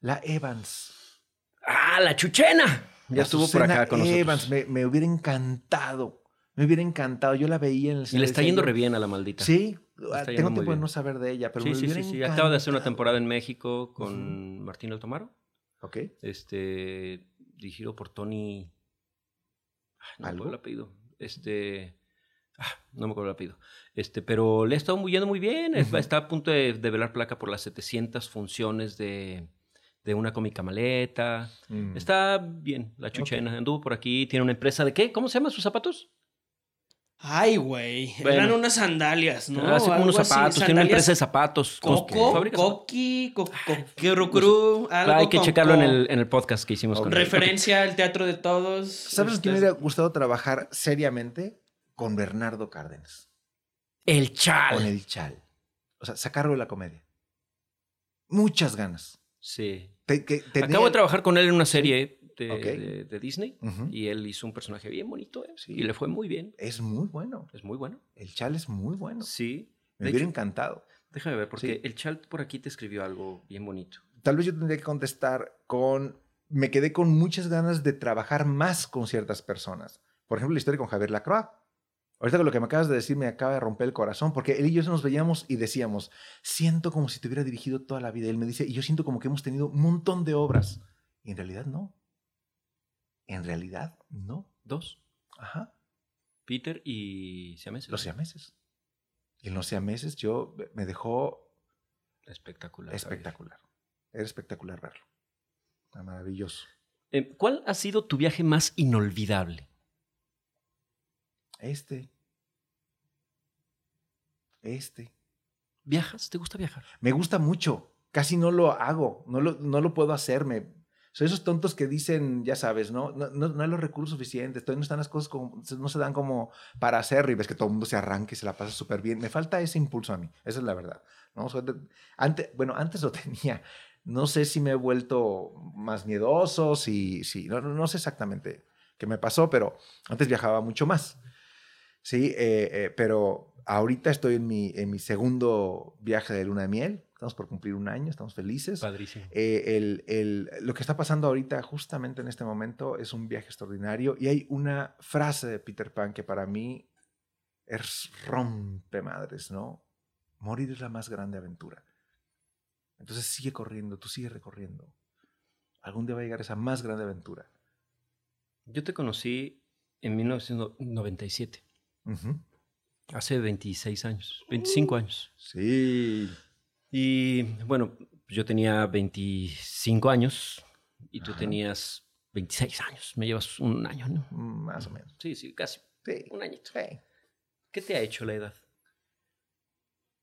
La Evans. ¡Ah, la chuchena! Ya estuvo por acá con nosotros. Evans, me, me hubiera encantado. Me hubiera encantado. Yo la veía en el Y le está yendo re bien a la maldita. Sí, ah, tengo tiempo de no saber de ella, pero sí, me sí, hubiera sí, sí. Acaba de hacer una encantado. temporada en México con Martín Altomaro. Ok. Este, dirigido por Tony. Ay, no me acuerdo el apellido. Este. ah, no me acuerdo el apellido. Este, pero le ha estado muy yendo muy bien. Está a punto de, de velar placa por las 700 funciones de, de una cómica maleta. Mm. Está bien, la chuchena. Anduvo por aquí. Tiene una empresa de qué? ¿Cómo se llaman sus zapatos? Ay, güey. Bueno. Eran unas sandalias, ¿no? Hace como Algo unos así, zapatos. Tiene una empresa de zapatos. Coco. Coqui, co- Coquirrucru, algo Hay que con checarlo en el, en el podcast que hicimos con él. Referencia al teatro de todos. ¿Sabes Este, quién me hubiera gustado trabajar seriamente? Con Bernardo Cárdenas. El chal. Con el Chal. O sea, sacarlo de la comedia. Muchas ganas. Sí. Te- que tenía- Acabo de trabajar con él en una serie de, Ok. de- de Disney Ujú. y él hizo un personaje bien bonito ¿eh? Sí. y le fue muy bien. Es muy bueno. Es muy bueno. El Chal es muy bueno. Sí. Me De hubiera hecho, encantado. déjame ver, porque Sí. el Chal por aquí te escribió algo bien bonito. Tal vez yo tendría que contestar con me quedé con muchas ganas de trabajar más con ciertas personas. Por ejemplo, la historia con Javier Lacroix. Ahorita con lo que me acabas de decir me acaba de romper el corazón, porque él y yo nos veíamos y decíamos, siento como si te hubiera dirigido toda la vida. Él me dice, y yo siento como que hemos tenido un montón de obras. Y en realidad no. En realidad no. Dos. Ajá. Peter y Siameses. Los siameses. Y en los siameses yo me dejó Espectacular. espectacular. Era espectacular verlo. Era maravilloso. Eh, ¿Cuál ha sido tu viaje más inolvidable? Este. Este. ¿Viajas? ¿Te gusta viajar? Me gusta mucho. Casi no lo hago. No lo, no lo puedo hacer. Me, soy esos tontos que dicen, ya sabes, ¿no? No, no, no hay los recursos suficientes. Todavía no están las cosas como, no se dan como para hacer y ves que todo el mundo se arranca y se la pasa súper bien. Me falta ese impulso a mí. Esa es la verdad. ¿no? O sea, de- antes, bueno, antes lo tenía. No sé si me he vuelto más miedoso, si, si no, no- no sé exactamente qué me pasó, pero antes viajaba mucho más. Sí, eh, eh, pero ahorita estoy en mi, en mi segundo viaje de luna de miel. Estamos por cumplir un año, estamos felices. Padrísimo. Eh, el- el- lo que está pasando ahorita, justamente en este momento, es un viaje extraordinario. Y hay una frase de Peter Pan que para mí es rompe madres, ¿no? Morir es la más grande aventura. Entonces sigue corriendo, tú sigue recorriendo. Algún día va a llegar esa más grande aventura. Yo te conocí en 1997, Ujú. hace 26 años, 25 años. Sí. Y bueno, yo tenía 25 años y tú Ajá. tenías 26 años. Me llevas un año, ¿no? Mm, Más o menos. Sí, sí, casi. Sí. Un añito. sí. ¿Qué te ha hecho la edad?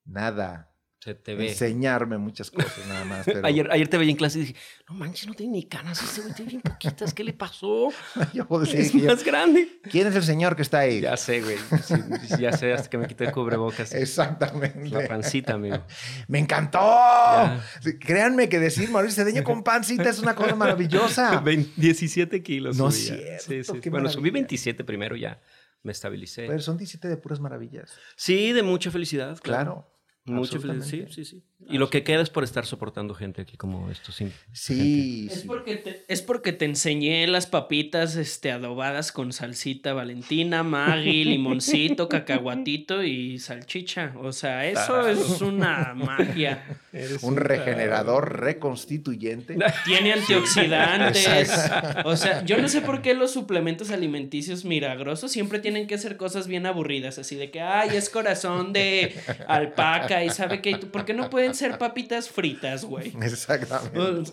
Nada. Se te ve. Enseñarme muchas cosas nada más. Pero Ayer, ayer te veía en clase y dije, no manches, no tiene ni canas ese güey, tiene bien poquitas. ¿Qué le pasó? yo puedo decir es yo- más grande. ¿Quién es el señor que está ahí? Ya sé, güey. Sí, ya sé, hasta que me quité el cubrebocas. Exactamente. La pancita, amigo. ¡Me encantó! Ya. Créanme que decir Mauricio Cedeño con pancita es una cosa maravillosa. 20 17 kilos. No es cierto, sí. Bueno, subí maravilla. 27 primero, ya me estabilicé. Pero son 17 de puras maravillas. sí, de mucha felicidad. Claro. Mucha felicidad. Sí, sí, sí. Y lo que queda es por estar soportando gente aquí como esto. Sí. Sí, Es sí. porque, te, es porque te enseñé las papitas este, adobadas con salsita valentina, maggi, limoncito, cacahuatito y salchicha. O sea, eso es una magia. Un regenerador reconstituyente. Tiene antioxidantes. O sea, yo no sé por qué los suplementos alimenticios milagrosos siempre tienen que ser cosas bien aburridas, así de que, ay, es corazón de alpaca y sabe que, ¿por qué no pueden ser papitas fritas, güey? Exactamente.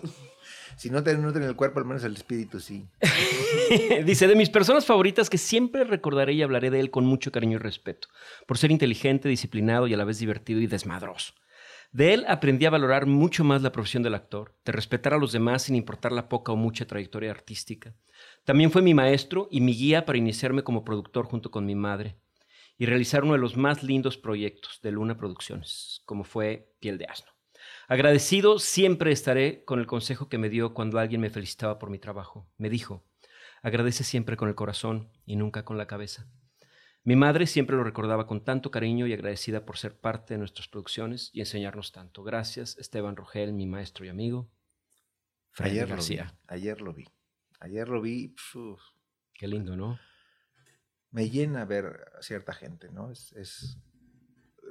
Si no te nutren el cuerpo, al menos el espíritu sí. Dice, de mis personas favoritas que siempre recordaré y hablaré de él con mucho cariño y respeto, por ser inteligente, disciplinado y a la vez divertido y desmadroso. De él aprendí a valorar mucho más la profesión del actor, de respetar a los demás sin importar la poca o mucha trayectoria artística. También fue mi maestro y mi guía para iniciarme como productor junto con mi madre y realizar uno de los más lindos proyectos de Luna Producciones, como fue Piel de Asno. Agradecido siempre estaré con el consejo que me dio cuando alguien me felicitaba por mi trabajo. Me dijo, agradece siempre con el corazón y nunca con la cabeza. Mi madre siempre lo recordaba con tanto cariño y agradecida por ser parte de nuestras producciones y enseñarnos tanto. Gracias, Esteban Rogel, mi maestro y amigo. Ayer lo vi. García. Ayer lo vi. Ayer lo vi. pf, Qué lindo, ¿no? Me llena ver a cierta gente, ¿no? Es, es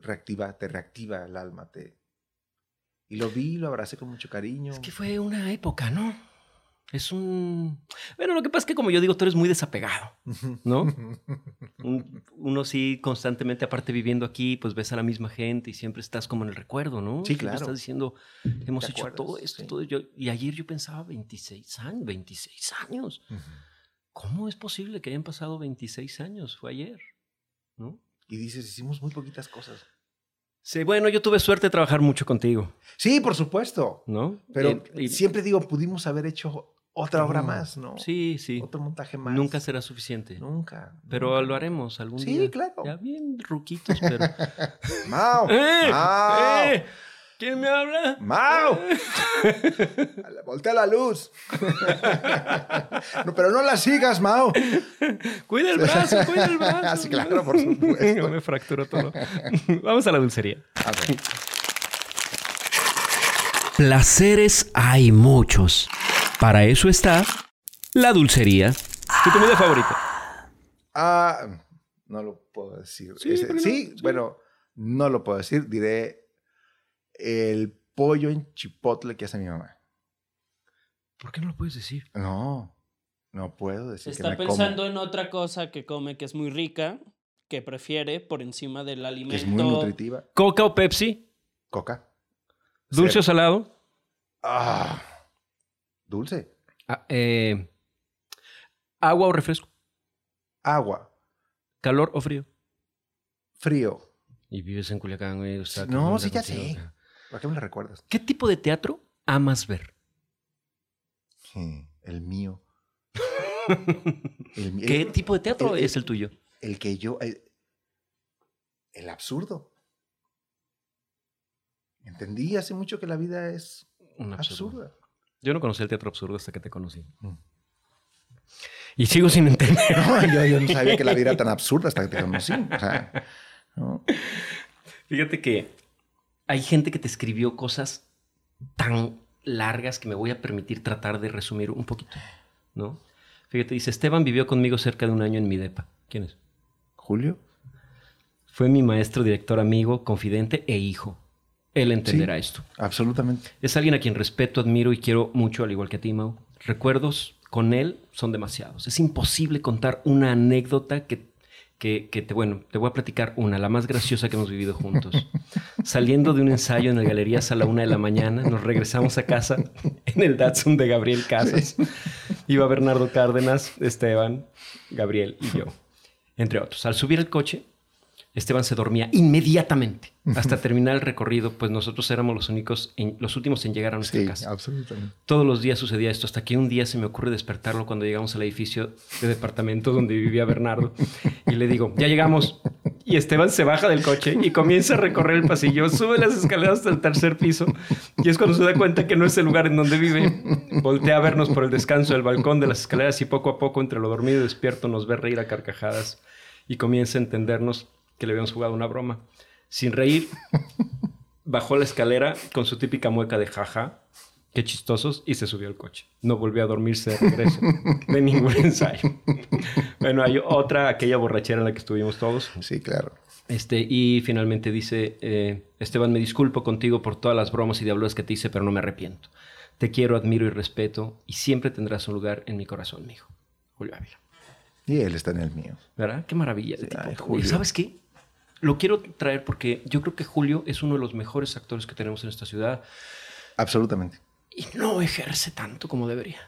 reactiva, te reactiva el alma, te... Y lo vi, lo abracé con mucho cariño. Es que fue una época, ¿no? Es un... Bueno, lo que pasa es que como yo digo, tú eres muy desapegado, ¿no? Un- uno sí constantemente, aparte viviendo aquí, pues ves a la misma gente y siempre estás como en el recuerdo, ¿no? Sí, Siempre claro. Estás diciendo, hemos ¿Te hecho acuerdas? todo esto, Sí. todo yo, Y ayer yo pensaba 26 años, 26 años. Ujú. ¿Cómo es posible que hayan pasado 26 años? Fue ayer, ¿no? y dices, hicimos muy poquitas cosas. Sí, bueno, yo tuve suerte de trabajar mucho contigo, Sí, por supuesto. ¿no? Pero Eh, y- siempre digo, pudimos haber hecho otra obra No, más, ¿no? Sí, sí. Otro montaje más. Nunca será suficiente. Nunca. Pero nunca. lo haremos algún Sí, día. claro. Ya bien ruquitos, pero... ¡Mau! ¡Eh! ¡Mau! ¡Eh! ¿Quién me habla? ¡Mau! Voltea la luz. no, pero no la sigas, Mau. Cuida el brazo, cuida el brazo. Sí, claro, por supuesto. me fracturó todo. Vamos a la dulcería. A ver. Placeres hay muchos, Para eso está la dulcería. ¿Tu comida favorita? Ah, no lo puedo decir. Sí, Ese- ¿por qué no? sí, Sí. bueno, no lo puedo decir. Diré el pollo en chipotle que hace mi mamá. ¿Por qué no lo puedes decir? No, no puedo decir que Está me pensando como, en otra cosa que come que es muy rica, que prefiere por encima del que alimento. es muy nutritiva. ¿Coca o Pepsi? Coca. ¿Dulce o salado? Ah, dulce. Ah, eh, ¿Agua o refresco? Agua. ¿Calor o frío? Frío. Y vives en Culiacán, güey. o sea, No, ¿qué onda sí, ya contigo, sé. ¿Por qué me lo recuerdas? ¿Qué tipo de teatro amas ver? Sí, el mío. El, ¿Qué tipo de teatro el- es el tuyo? el que yo. El, absurdo. Entendí hace mucho que la vida es Un absurdo. absurda. Yo no conocí el teatro absurdo hasta que te conocí. Mm. Y sigo sin entender. No, yo, yo no sabía que la vida era tan absurda hasta que te conocí. O sea, ¿no? Fíjate que hay gente que te escribió cosas tan largas que me voy a permitir tratar de resumir un poquito, ¿no? Fíjate, dice, Esteban vivió conmigo cerca de un año en mi depa. ¿Quién es? Julio. Fue mi maestro, director, amigo, confidente e hijo. Él entenderá esto. Absolutamente. Es alguien a quien respeto, admiro y quiero mucho, al igual que a ti, Mau. Recuerdos con él son demasiados. Es imposible contar una anécdota que, que, que te, bueno, te voy a platicar una, la más graciosa que hemos vivido juntos. Saliendo de un ensayo en el Galerías a la una de la mañana, nos regresamos a casa en el Datsun de Gabriel Casas. Iba Bernardo Cárdenas, Esteban, Gabriel y yo, entre otros. Al subir el coche, Esteban se dormía inmediatamente. Hasta terminar el recorrido, pues nosotros éramos los únicos, en- los últimos en llegar a nuestra Sí, casa. absolutamente. Todos los días sucedía esto, hasta que un día se me ocurre despertarlo cuando llegamos al edificio de departamento donde vivía Bernardo. Y le digo, ya llegamos. Y Esteban se baja del coche y comienza a recorrer el pasillo, sube las escaleras hasta el tercer piso. Y es cuando se da cuenta que no es el lugar en donde vive. Voltea a vernos por el descanso del balcón de las escaleras y poco a poco, entre lo dormido y despierto, nos ve reír a carcajadas. Y comienza a entendernos que le habíamos jugado una broma. Sin reír, bajó la escalera con su típica mueca de jaja, qué chistosos, y se subió al coche. No volvió a dormirse de regreso de ningún ensayo. bueno, hay otra, aquella borrachera en la que estuvimos todos. Sí, claro. Este, y finalmente dice, eh, Esteban, me disculpo contigo por todas las bromas y diablos que te hice, pero no me arrepiento. Te quiero, admiro y respeto, y siempre tendrás un lugar en mi corazón, mijo. Julio Ávila. Y él está en el mío. ¿Verdad? Qué maravilla Sí, tipo. ay, Y Julio. ¿Sabes qué? Lo quiero traer porque yo creo que Julio es uno de los mejores actores que tenemos en esta ciudad Absolutamente. y no ejerce tanto como debería,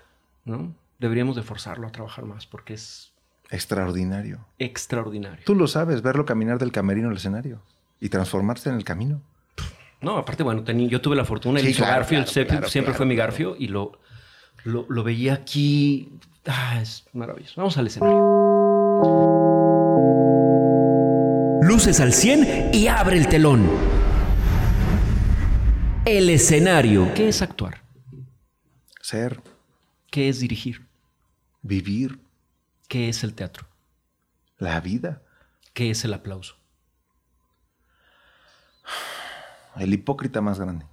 ¿no? Deberíamos de forzarlo a trabajar más porque es Extraordinario. extraordinario. Tú lo sabes, verlo caminar del camerino al escenario y transformarse en el camino. No, aparte, bueno, tení- yo tuve la fortuna, él Sí, hizo claro, Garfield, claro, siempre, claro, siempre fue mi. Garfio y lo, lo, lo veía aquí. Ah, es maravilloso. Vamos al escenario. Luces al 100 y abre el telón. El escenario. ¿Qué es actuar? Ser, ¿Qué es dirigir? vivir, ¿Qué es el teatro? la vida. ¿Qué es el aplauso? El hipócrita más grande.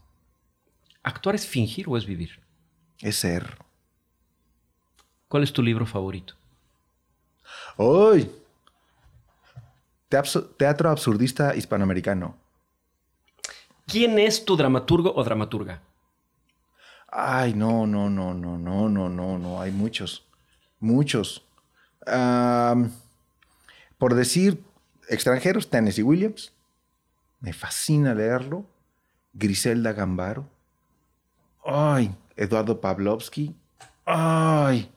¿Actuar es fingir o es vivir? Es ser. ¿Cuál es tu libro favorito? ¡Hoy! Teatro absurdista hispanoamericano. ¿Quién es tu dramaturgo o dramaturga? Ay, no, no, no, no, no, no, no, no. Hay muchos. Muchos. Por decir extranjeros, Tennessee Williams. Me fascina leerlo. Griselda Gambaro. Ay, Eduardo Pavlovsky. Ay.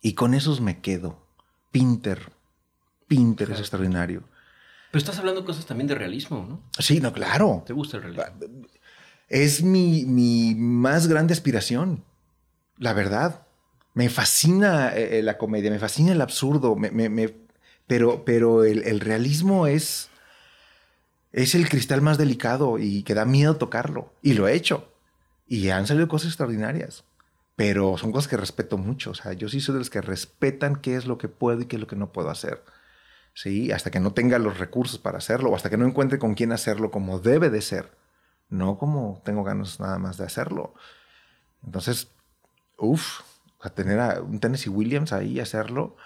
Y con esos me quedo. Pinter. Pinter es extraordinario. Pero estás hablando de cosas también de realismo, ¿no? Sí, no, claro. ¿Te gusta el realismo? Es mi, mi más grande aspiración, la verdad. Me fascina eh, la comedia, me fascina el absurdo, me- me- me- pero, pero el, el realismo es, es el cristal más delicado y que da miedo tocarlo. Y lo he hecho. Y han salido cosas extraordinarias. Pero son cosas que respeto mucho. O sea, yo sí soy de los que respetan qué es lo que puedo y qué es lo que no puedo hacer. Sí, hasta que no tenga los recursos para hacerlo o hasta que no encuentre con quién hacerlo como debe de ser. no como tengo ganas nada más de hacerlo. Entonces, uff, a tener a un Tennessee Williams ahí y hacerlo.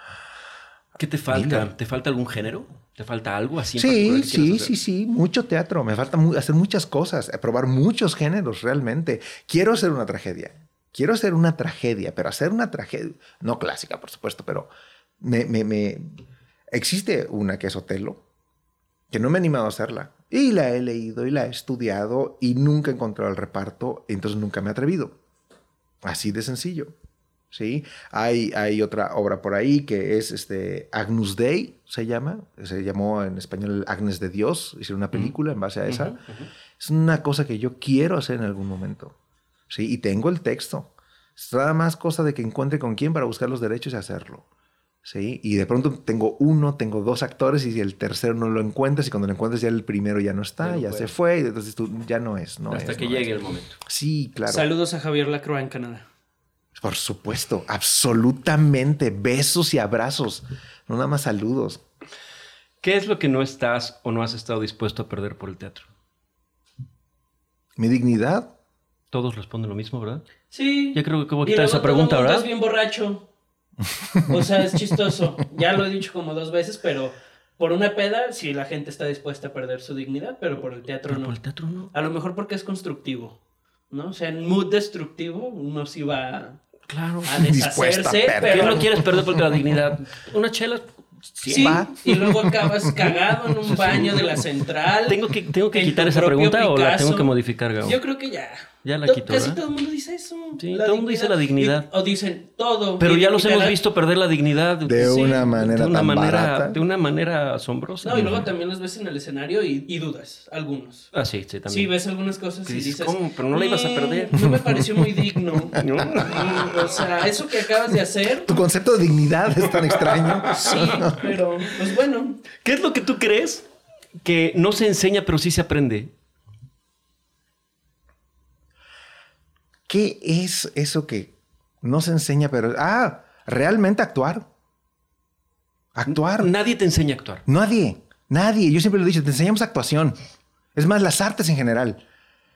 ¿Qué te falta? Mira. ¿Te falta algún género? ¿Te falta algo así? en Sí, sí, sí, sí, mucho teatro. Me falta mu- hacer muchas cosas, eh, probar muchos géneros realmente. Quiero hacer una tragedia. Quiero hacer una tragedia, pero hacer una tragedia, no clásica, por supuesto, pero me, me, me- existe una que es Otelo, que no me he animado a hacerla. Y la he leído y la he estudiado y nunca he encontrado el reparto, entonces nunca me he atrevido. Así de sencillo. ¿sí? Hay, hay otra obra por ahí que es este, Agnus Dei, se llama. Se llamó en español Agnes de Dios. Hicieron una película en base a esa. Es una cosa que yo quiero hacer en algún momento. ¿Sí? Y tengo el texto. Es nada más cosa de que encuentre con quién para buscar los derechos y hacerlo. ¿sí? Y de pronto tengo uno, tengo dos actores y si el tercero no lo encuentras y cuando lo encuentras ya el primero ya no está, Ya se fue. y Entonces tú ya no es. No Hasta es, que no llegue es. el momento. Sí, claro. Saludos a Javier Lacroix en Canadá. Por supuesto, absolutamente. Besos y abrazos. No nada más saludos. ¿Qué es lo que no estás o no has estado dispuesto a perder por el teatro? Mi dignidad. Todos responden lo mismo, ¿verdad? Sí. Ya creo que voy a quitar esa pregunta, ¿verdad? es bien borracho. O sea, es chistoso. Ya lo he dicho como dos veces, pero por una peda, sí, la gente está dispuesta a perder su dignidad, pero por el teatro Pero no. por el teatro no. A lo mejor porque es constructivo, ¿no? O sea, en mood destructivo uno sí va Claro. a a deshacerse. ¿Qué pero... no quieres perder por la dignidad? Una chela. Sí, Va. y luego acabas cagado en un baño de la central. ¿Tengo que, tengo que quitar esa pregunta o la Picasso. tengo que modificar, Gabo? Yo creo que ya. Ya la To- quito, Casi ¿verdad? todo el mundo dice eso. Sí, todo el mundo dice la dignidad. Y- o dicen todo. Pero ya los hemos visto perder la dignidad. De Sí, una manera de una tan manera, barata. De una manera asombrosa. No, y luego también los ves en el escenario y, y dudas, algunos. Ah, sí, sí, también. Sí, ves algunas cosas y dices, dices... ¿cómo? Pero no la ibas a "Mm, perder". No me pareció muy digno. ¿No? Mm, O sea, eso que acabas de hacer... Tu concepto de dignidad es tan extraño. Sí, pero pues bueno. ¿Qué es lo que tú crees que no se enseña pero sí se aprende? ¿Qué es eso que no se enseña, pero... Ah, realmente actuar. Actuar. Nadie te enseña a actuar. Nadie, nadie. Yo siempre lo he dicho, te enseñamos actuación. Es más, las artes en general.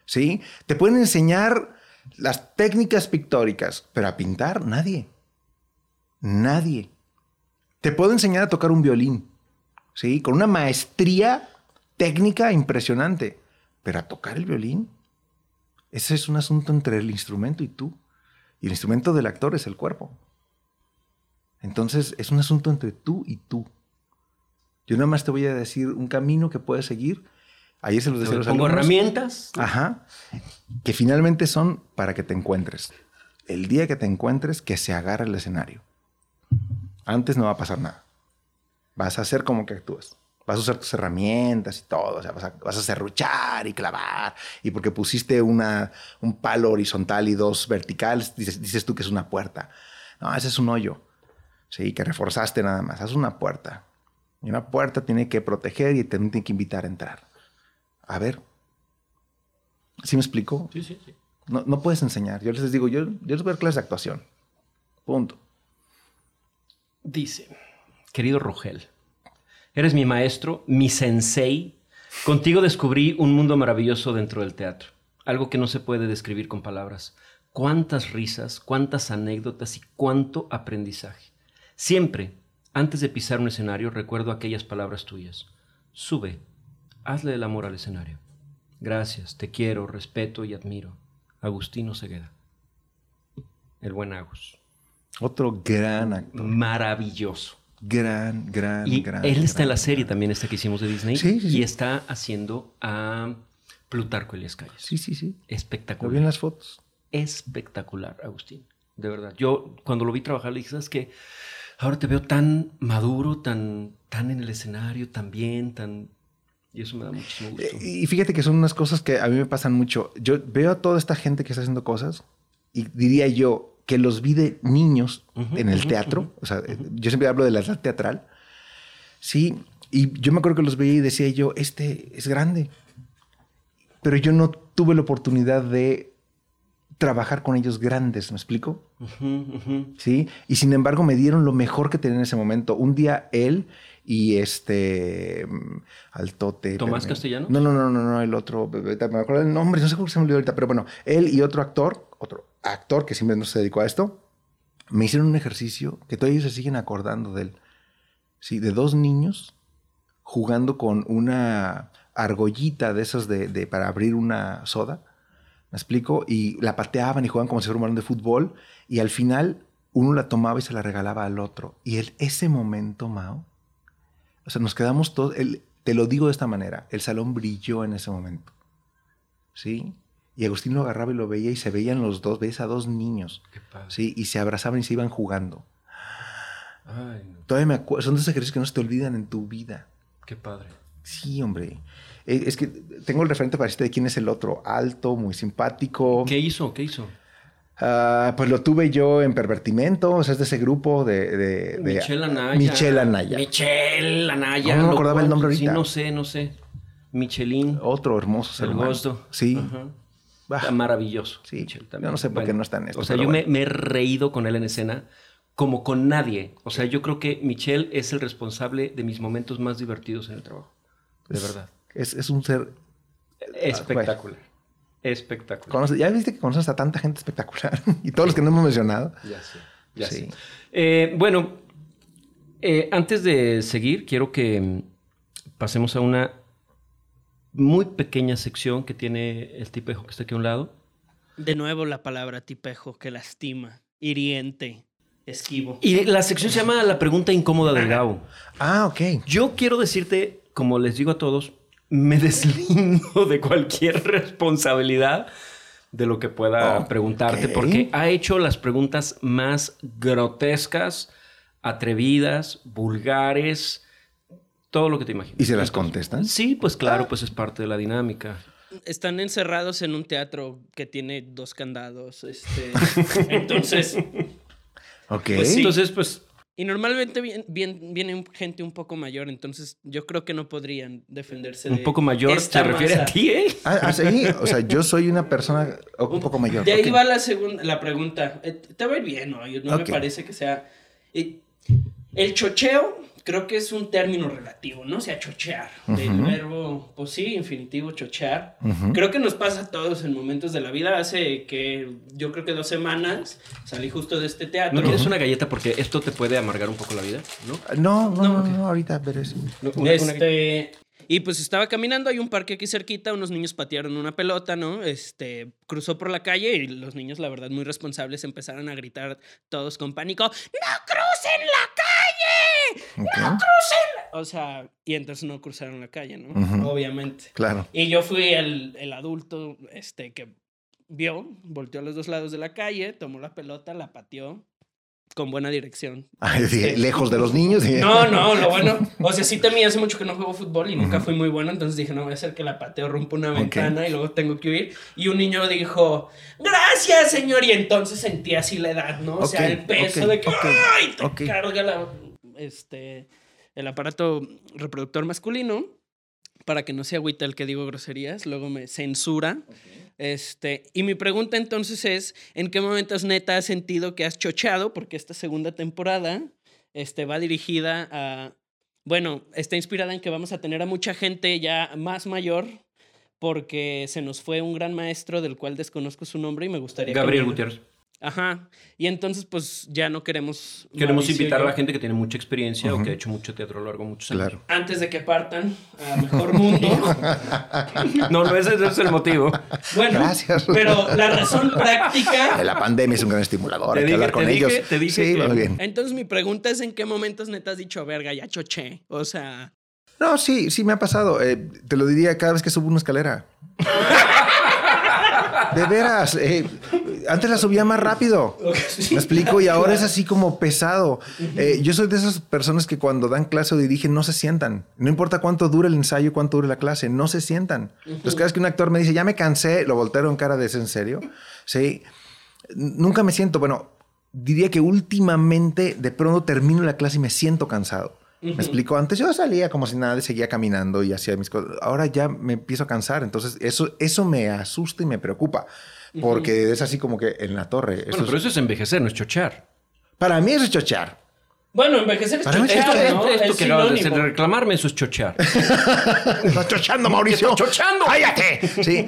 ¿Sí? Te pueden enseñar las técnicas pictóricas, pero a pintar, nadie. Nadie. Te puedo enseñar a tocar un violín. ¿Sí? Con una maestría técnica impresionante. Pero a tocar el violín, ese es un asunto entre el instrumento y tú. Y el instrumento del actor es el cuerpo. Entonces, es un asunto entre tú y tú. Yo nada más te voy a decir un camino que puedes seguir. Ayer se los Te los pongo alumnos. herramientas. Ajá. Que finalmente son para que te encuentres. El día que te encuentres, que se agarre el escenario. Antes no va a pasar nada. Vas a hacer como que actúas. Vas a usar tus herramientas y todo. O sea, vas a, vas a serruchar y clavar. Y porque pusiste una, un palo horizontal y dos verticales, dices, dices tú que es una puerta. No, ese es un hoyo. Sí, que reforzaste nada más. Haz una puerta. Y una puerta tiene que proteger y te tiene que invitar a entrar. A ver. ¿Sí me explico? Sí, sí, sí. No, no puedes enseñar. Yo les digo, yo, yo les voy a dar clases de actuación. Punto. Dice, querido Rogel, eres mi maestro, mi sensei. Contigo descubrí un mundo maravilloso dentro del teatro. Algo que no se puede describir con palabras. Cuántas risas, cuántas anécdotas y cuánto aprendizaje. Siempre, antes de pisar un escenario, recuerdo aquellas palabras tuyas. Sube, hazle el amor al escenario. Gracias, te quiero, respeto y admiro. Agustino Cegueda. El buen Agus. Otro gran actor. Maravilloso. Gran, gran, Y gran. él está en la serie gran. también, esta que hicimos de Disney. Sí, sí, sí. Y está haciendo a Plutarco Elias Calles. Sí, sí, sí. Lo vi en Espectacular. las fotos. Espectacular, Agustín. De verdad. Yo cuando lo vi trabajar le dije, ¿sabes qué? Ahora te veo tan maduro, tan, tan en el escenario, tan bien, tan... Y eso me da muchísimo gusto. Eh, Y fíjate que son unas cosas que a mí me pasan mucho. Yo veo a toda esta gente que está haciendo cosas y diría yo que los vi de niños en el teatro. O sea, yo siempre hablo de la edad teatral. Sí, y yo me acuerdo que los veía y decía yo, este es grande. Pero yo no tuve la oportunidad de trabajar con ellos grandes, ¿me explico? Sí, y sin embargo me dieron lo mejor que tenía en ese momento. Un día él y este mm, Altote. ¿Tomás espérame. Castellanos? No, no, no, no, no, el otro, me acuerdo del nombre, no sé cómo se me olvidó ahorita, pero bueno, él y otro actor, otro actor que siempre no se dedicó a esto, me hicieron un ejercicio que todavía se siguen acordando de él. De dos niños jugando con una argollita de esas de, de- para abrir una soda. ¿Me explico? Y la pateaban y jugaban como si fuera un balón de fútbol. Y al final uno la tomaba y se la regalaba al otro. Y el, ese momento, Mao, o sea, nos quedamos todos, te lo digo de esta manera, el salón brilló en ese momento. ¿Sí? Y Agustín lo agarraba y lo veía y se veían los dos, veías a dos niños, Qué padre. ¿sí? Y se abrazaban y se iban jugando. Ay, no, Todavía me acuerdo, son de esos ejercicios que no se te olvidan en tu vida. qué padre. Sí, hombre. Eh, Es que tengo el referente para decirte de quién es el otro. Alto, muy simpático. ¿Qué hizo? ¿Qué hizo? Ah, pues lo tuve yo en Pervertimento, o sea, es de ese grupo de... de, de Michelle Anaya. Michelle Anaya. Michelle Anaya. No me acordaba el nombre Sí, ahorita. no sé, no sé. Michelin. Otro hermoso ser el humano. Gosto. Sí. Ajá. Bah, Está maravilloso. Sí, Michelle yo no sé por qué no está en esto, O sea, yo me, bueno. me he reído con él en escena como con nadie. O sea, yo creo que Michelle es el responsable de mis momentos más divertidos en el trabajo. De es- verdad. Es, es un ser... Espectacular. Espectacular. conoce- ya viste que conoces a tanta gente espectacular. y todos los que no hemos mencionado. Ya sé. Ya Sí. sé. Eh, bueno, eh, antes de seguir, quiero que mm, pasemos a una muy pequeña sección que tiene el tipejo que está aquí a un lado. De nuevo la palabra tipejo que lastima, hiriente, esquivo. Y la sección se llama La pregunta incómoda del Gabo. Ah, ok. Yo quiero decirte, como les digo a todos, me deslindo de cualquier responsabilidad de lo que pueda preguntarte, porque ha hecho las preguntas más grotescas, atrevidas, vulgares, todo lo que te imaginas. ¿Y se las contestan? Sí, pues claro, pues es parte de la dinámica. Están encerrados en un teatro que tiene dos candados. Este, entonces, Ok. Pues sí. Entonces, pues, y normalmente vien- vien- viene gente un poco mayor, entonces yo creo que no podrían defenderse de un poco mayor esta se refiere a ti, ¿eh? Ah, ah, sí. O sea, yo soy una persona un poco mayor. De ahí va la segunda, la pregunta. Eh, Te va a ir bien, ¿no? No me parece que sea. eh, el chocheo, creo que es un término relativo, ¿no? O sea, chochear. Del Ujú. verbo, pues sí, infinitivo, chochear. Creo que nos pasa a todos en momentos de la vida. Hace que yo creo que dos semanas salí justo de este teatro. ¿No quieres una galleta? Porque esto te puede amargar un poco la vida, ¿no? No, no, no, ahorita. No, una- una- Este, y pues estaba caminando, hay un parque aquí cerquita, unos niños patearon una pelota, ¿no? Este, cruzó por la calle y los niños, la verdad, muy responsables, empezaron a gritar todos con pánico, ¡No crucen la calle! Ok. O sea, y entonces no cruzaron la calle, ¿no? Obviamente. Claro. Y yo fui el, el adulto, este, que vio, volteó a los dos lados de la calle, tomó la pelota, la pateó con buena dirección. Ay, sí, Este, lejos de los niños. no, no, lo bueno. O sea, sí temí hace mucho que no juego fútbol y nunca fui muy bueno. Entonces dije, no voy a hacer que la pateo rompa una ventana y luego tengo que huir. Y un niño dijo, gracias, señor. Y entonces sentí así la edad, ¿no? O sea, el peso ok, de que ¡ay! te carga la, este, el aparato reproductor masculino. Para que no se agüita el que digo groserías, luego me censura. Este, y mi pregunta entonces es, ¿en qué momentos neta has sentido que has chocheado? Porque esta segunda temporada este, va dirigida a, bueno, está inspirada en que vamos a tener a mucha gente ya más mayor porque se nos fue un gran maestro del cual desconozco su nombre y me gustaría... que Gabriel me- Gutiérrez. Ajá. Y entonces pues ya no queremos... Queremos Mauricio invitar a la gente que tiene mucha experiencia o que ha hecho mucho teatro a lo largo de muchos años. Claro. Antes de que partan a Mejor Mundo. No, no, ese, ese es el motivo. Bueno, Gracias. pero la razón práctica... La pandemia es un gran estimulador. Te Hay que hablar con te dije- ellos. te dije sí, que- muy bien. Entonces mi pregunta es en qué momentos neta has dicho, verga, ya choché. O sea... No, sí, sí me ha pasado. Eh, te lo diría cada vez que subo una escalera. De veras. eh, antes la subía más rápido. Me explico, y ahora es así como pesado. Eh, yo soy de esas personas que cuando dan clase o dirigen no se sientan. No importa cuánto dure el ensayo, cuánto dure la clase, no se sientan. Entonces, cada vez que un actor me dice, ya me cansé, lo volteo en cara de ¿es en serio? Sí. Nunca me siento, bueno, diría que últimamente de pronto termino la clase y me siento cansado. ¿Me explico? Antes yo salía como si nada, seguía caminando y hacía mis cosas. Ahora ya me empiezo a cansar. Entonces, eso, eso me asusta y me preocupa. Porque es así como que en la torre. Bueno, pero es- eso es envejecer, no es chochar. Para mí eso es chochear. Bueno, envejecer es chochar, esto- ¿no? esto que reclamarme, eso es chochar. Estás chochando, Mauricio. ¡Estás chochando! ¡Cállate! Sí.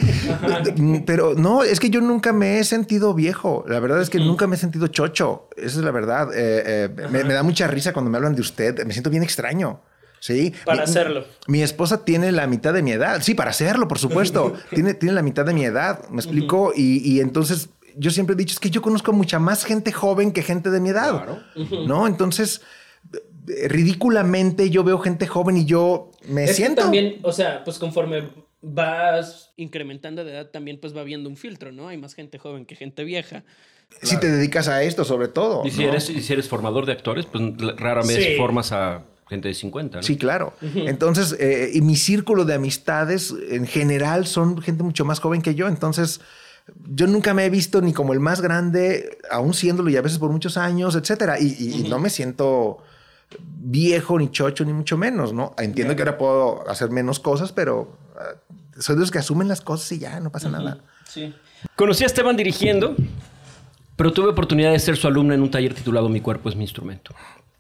Pero no, es que yo nunca me he sentido viejo. La verdad es que nunca me he sentido chocho. Esa es la verdad. Eh, eh, me, me da mucha risa cuando me hablan de usted. Me siento bien extraño. Sí. Para Mi- hacerlo. Mi esposa tiene la mitad de mi edad. Sí, para hacerlo, por supuesto. tiene, tiene la mitad de mi edad. ¿Me explico? y, y entonces yo siempre he dicho, es que yo conozco mucha más gente joven que gente de mi edad. Claro. ¿No? Entonces, ridículamente yo veo gente joven y yo me Es que siento... también, o sea, pues conforme vas incrementando de edad, también pues va viendo un filtro, ¿no? Hay más gente joven que gente vieja. Si te dedicas a esto, sobre todo. Y si, ¿no? eres, y si eres formador de actores, pues rara vez Sí. formas a gente de 50. ¿no? Sí, claro. Entonces, eh, y mi círculo de amistades en general son gente mucho más joven que yo. Entonces, yo nunca me he visto ni como el más grande, aún siéndolo y a veces por muchos años, etcétera. Y, y- y no me siento viejo, ni chocho, ni mucho menos, ¿no? Entiendo que ahora puedo hacer menos cosas, pero ah, soy de los que asumen las cosas y ya, no pasa nada. Sí. Conocí a Esteban dirigiendo, pero tuve oportunidad de ser su alumno en un taller titulado Mi cuerpo es mi instrumento,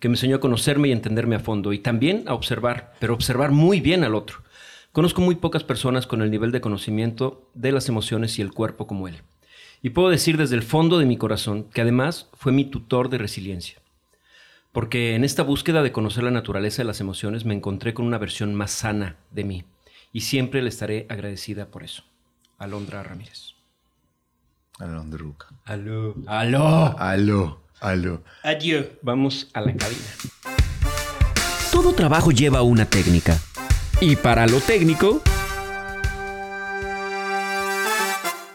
que me enseñó a conocerme y entenderme a fondo y también a observar, pero observar muy bien al otro. Conozco muy pocas personas con el nivel de conocimiento de las emociones y el cuerpo como él. Y puedo decir desde el fondo de mi corazón que además fue mi tutor de resiliencia. Porque en esta búsqueda de conocer la naturaleza de las emociones me encontré con una versión más sana de mí. Y siempre le estaré agradecida por eso. Alondra Ramírez. Alondruca. Aló. Aló. Aló, aló. Adiós. Vamos a la cabina. Todo trabajo lleva una técnica. Y para lo técnico...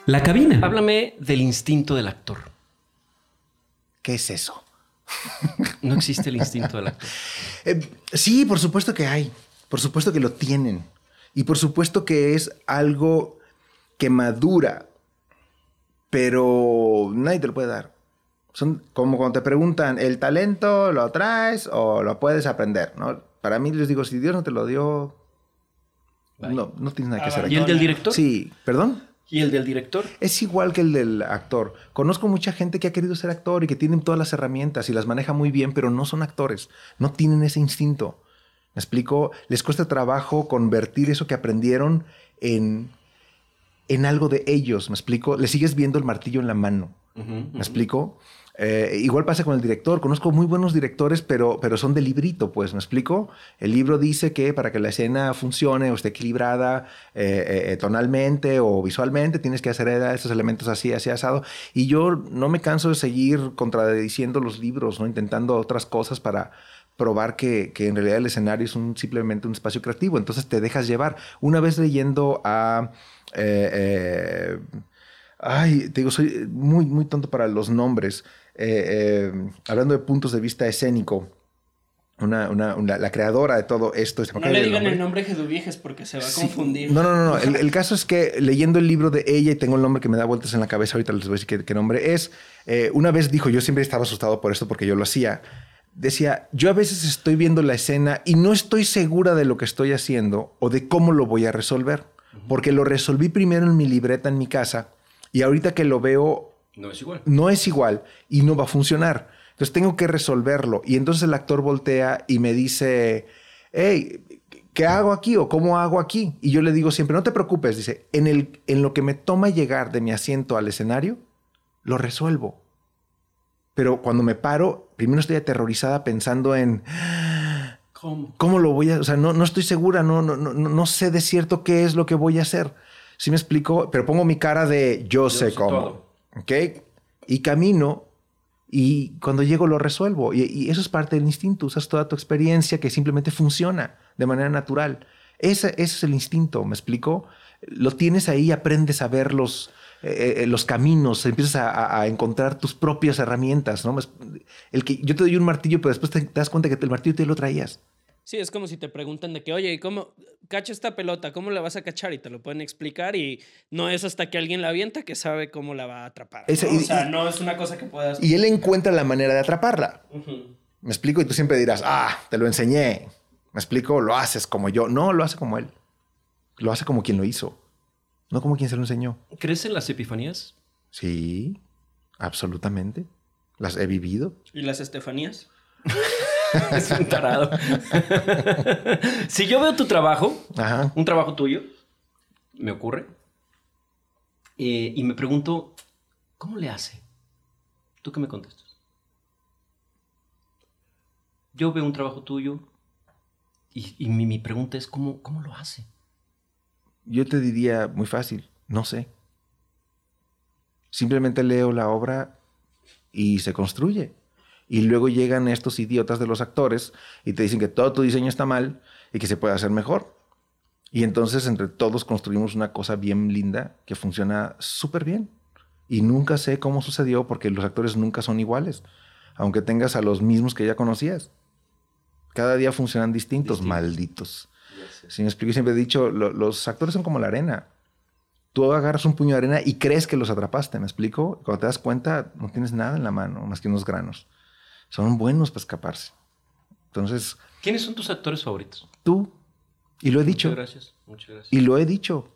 La cabina. Háblame del instinto del actor. ¿Qué es eso? No existe el instinto del actor. Eh, sí, por supuesto que hay. Por supuesto que lo tienen. Y por supuesto que es algo que madura, pero nadie te lo puede dar. Son como cuando te preguntan, ¿el talento lo traes o lo puedes aprender? ¿no? Para mí les digo, si Dios no te lo dio, Bye. no, no tienes nada que hacer ¿Y el del director? Sí, perdón. ¿Y el del director? Es igual que el del actor. Conozco mucha gente que ha querido ser actor y que tienen todas las herramientas y las maneja muy bien, pero no son actores. No tienen ese instinto. ¿Me explico? Les cuesta trabajo convertir eso que aprendieron en, en algo de ellos. ¿Me explico? Le sigues viendo el martillo en la mano. ¿Me explico? Eh, igual pasa con el director. Conozco muy buenos directores, pero, pero son de librito, pues. ¿Me explico? El libro dice que para que la escena funcione o esté equilibrada eh, eh, tonalmente o visualmente, tienes que hacer estos elementos así, así, asado. Y yo no me canso de seguir contradiciendo los libros. Intentando otras cosas para probar que, en realidad el escenario es simplemente un espacio creativo. Entonces te dejas llevar. Una vez leyendo a... Ay, te digo, soy muy, muy tonto para los nombres. Eh, eh, hablando de puntos de vista escénico, una, una- una- la creadora de todo esto. se me No le digan nombre. el nombre Jeduviejes porque se va a Sí. confundir. No, no, no. no. El, el caso es que leyendo el libro de ella, y tengo el nombre que me da vueltas en la cabeza, ahorita les voy a decir qué, qué nombre es. eh, una vez dijo, yo siempre estaba asustado por esto porque yo lo hacía. Decía, yo a veces estoy viendo la escena y no estoy segura de lo que estoy haciendo o de cómo lo voy a resolver. Porque lo resolví primero en mi libreta en mi casa y ahorita que lo veo No es igual. no es igual y no va a funcionar. Entonces tengo que resolverlo. Y entonces el actor voltea y me dice, hey, ¿qué hago aquí o cómo hago aquí? Y yo le digo siempre, no te preocupes, dice, en, el, en lo que me toma llegar de mi asiento al escenario, lo resuelvo. Pero cuando me paro, primero estoy aterrorizada pensando en ¿Cómo? cómo lo voy a, o sea, no, no estoy segura, no, no, no, no sé de cierto qué es lo que voy a hacer. ¿Sí me explico? Pero pongo mi cara de yo, sé sé cómo. todo. ¿Ok? Y camino y cuando llego lo resuelvo. Y, eso es parte del instinto. Usas toda tu experiencia que simplemente funciona de manera natural. Ese, ese es el instinto, ¿me explico? Lo tienes ahí, aprendes a ver los, eh, eh, los caminos, empiezas a, encontrar tus propias herramientas. ¿no? El que, yo te doy un martillo, pero después te, te das cuenta que el martillo te lo traías. Sí, es como si te preguntan de que, oye, ¿y cómo cacha esta pelota? ¿Cómo la vas a cachar? Y te lo pueden explicar y no es hasta que alguien la avienta que sabe cómo la va a atrapar. y- o sea, y- no es una cosa que puedas... Y él encuentra la manera de atraparla. Me explico y tú siempre dirás, ah, te lo enseñé. Me explico, lo haces como yo. No, lo hace como él. Lo hace como quien lo hizo. No como quien se lo enseñó. ¿Crees en las epifanías? Sí, absolutamente. Las he vivido. ¿Y las Estefanías? es un tarado. si yo veo tu trabajo, Ajá. un trabajo tuyo, me ocurre, eh, y me pregunto, ¿cómo le hace? ¿Tú qué me contestas? Yo veo un trabajo tuyo y, y mi, mi pregunta es, ¿cómo, ¿cómo lo hace? Yo te diría muy fácil, no sé. Simplemente leo la obra y se construye. Y luego llegan estos idiotas de los actores y te dicen que todo tu diseño está mal y que se puede hacer mejor. Y entonces entre todos construimos una cosa bien linda que funciona súper bien. Y nunca sé cómo sucedió porque los actores nunca son iguales, aunque tengas a los mismos que ya conocías. Cada día funcionan distintos, Distintos. malditos. Si me explico, siempre he dicho, lo- los actores son como la arena. Tú agarras un puño de arena y crees que los atrapaste, ¿me explico? Cuando te das cuenta, no tienes nada en la mano, más que unos granos. Son buenos para escaparse. Entonces, ¿Quiénes son tus actores favoritos? tú, y lo he dicho, Muchas gracias. Muchas gracias. y lo he dicho,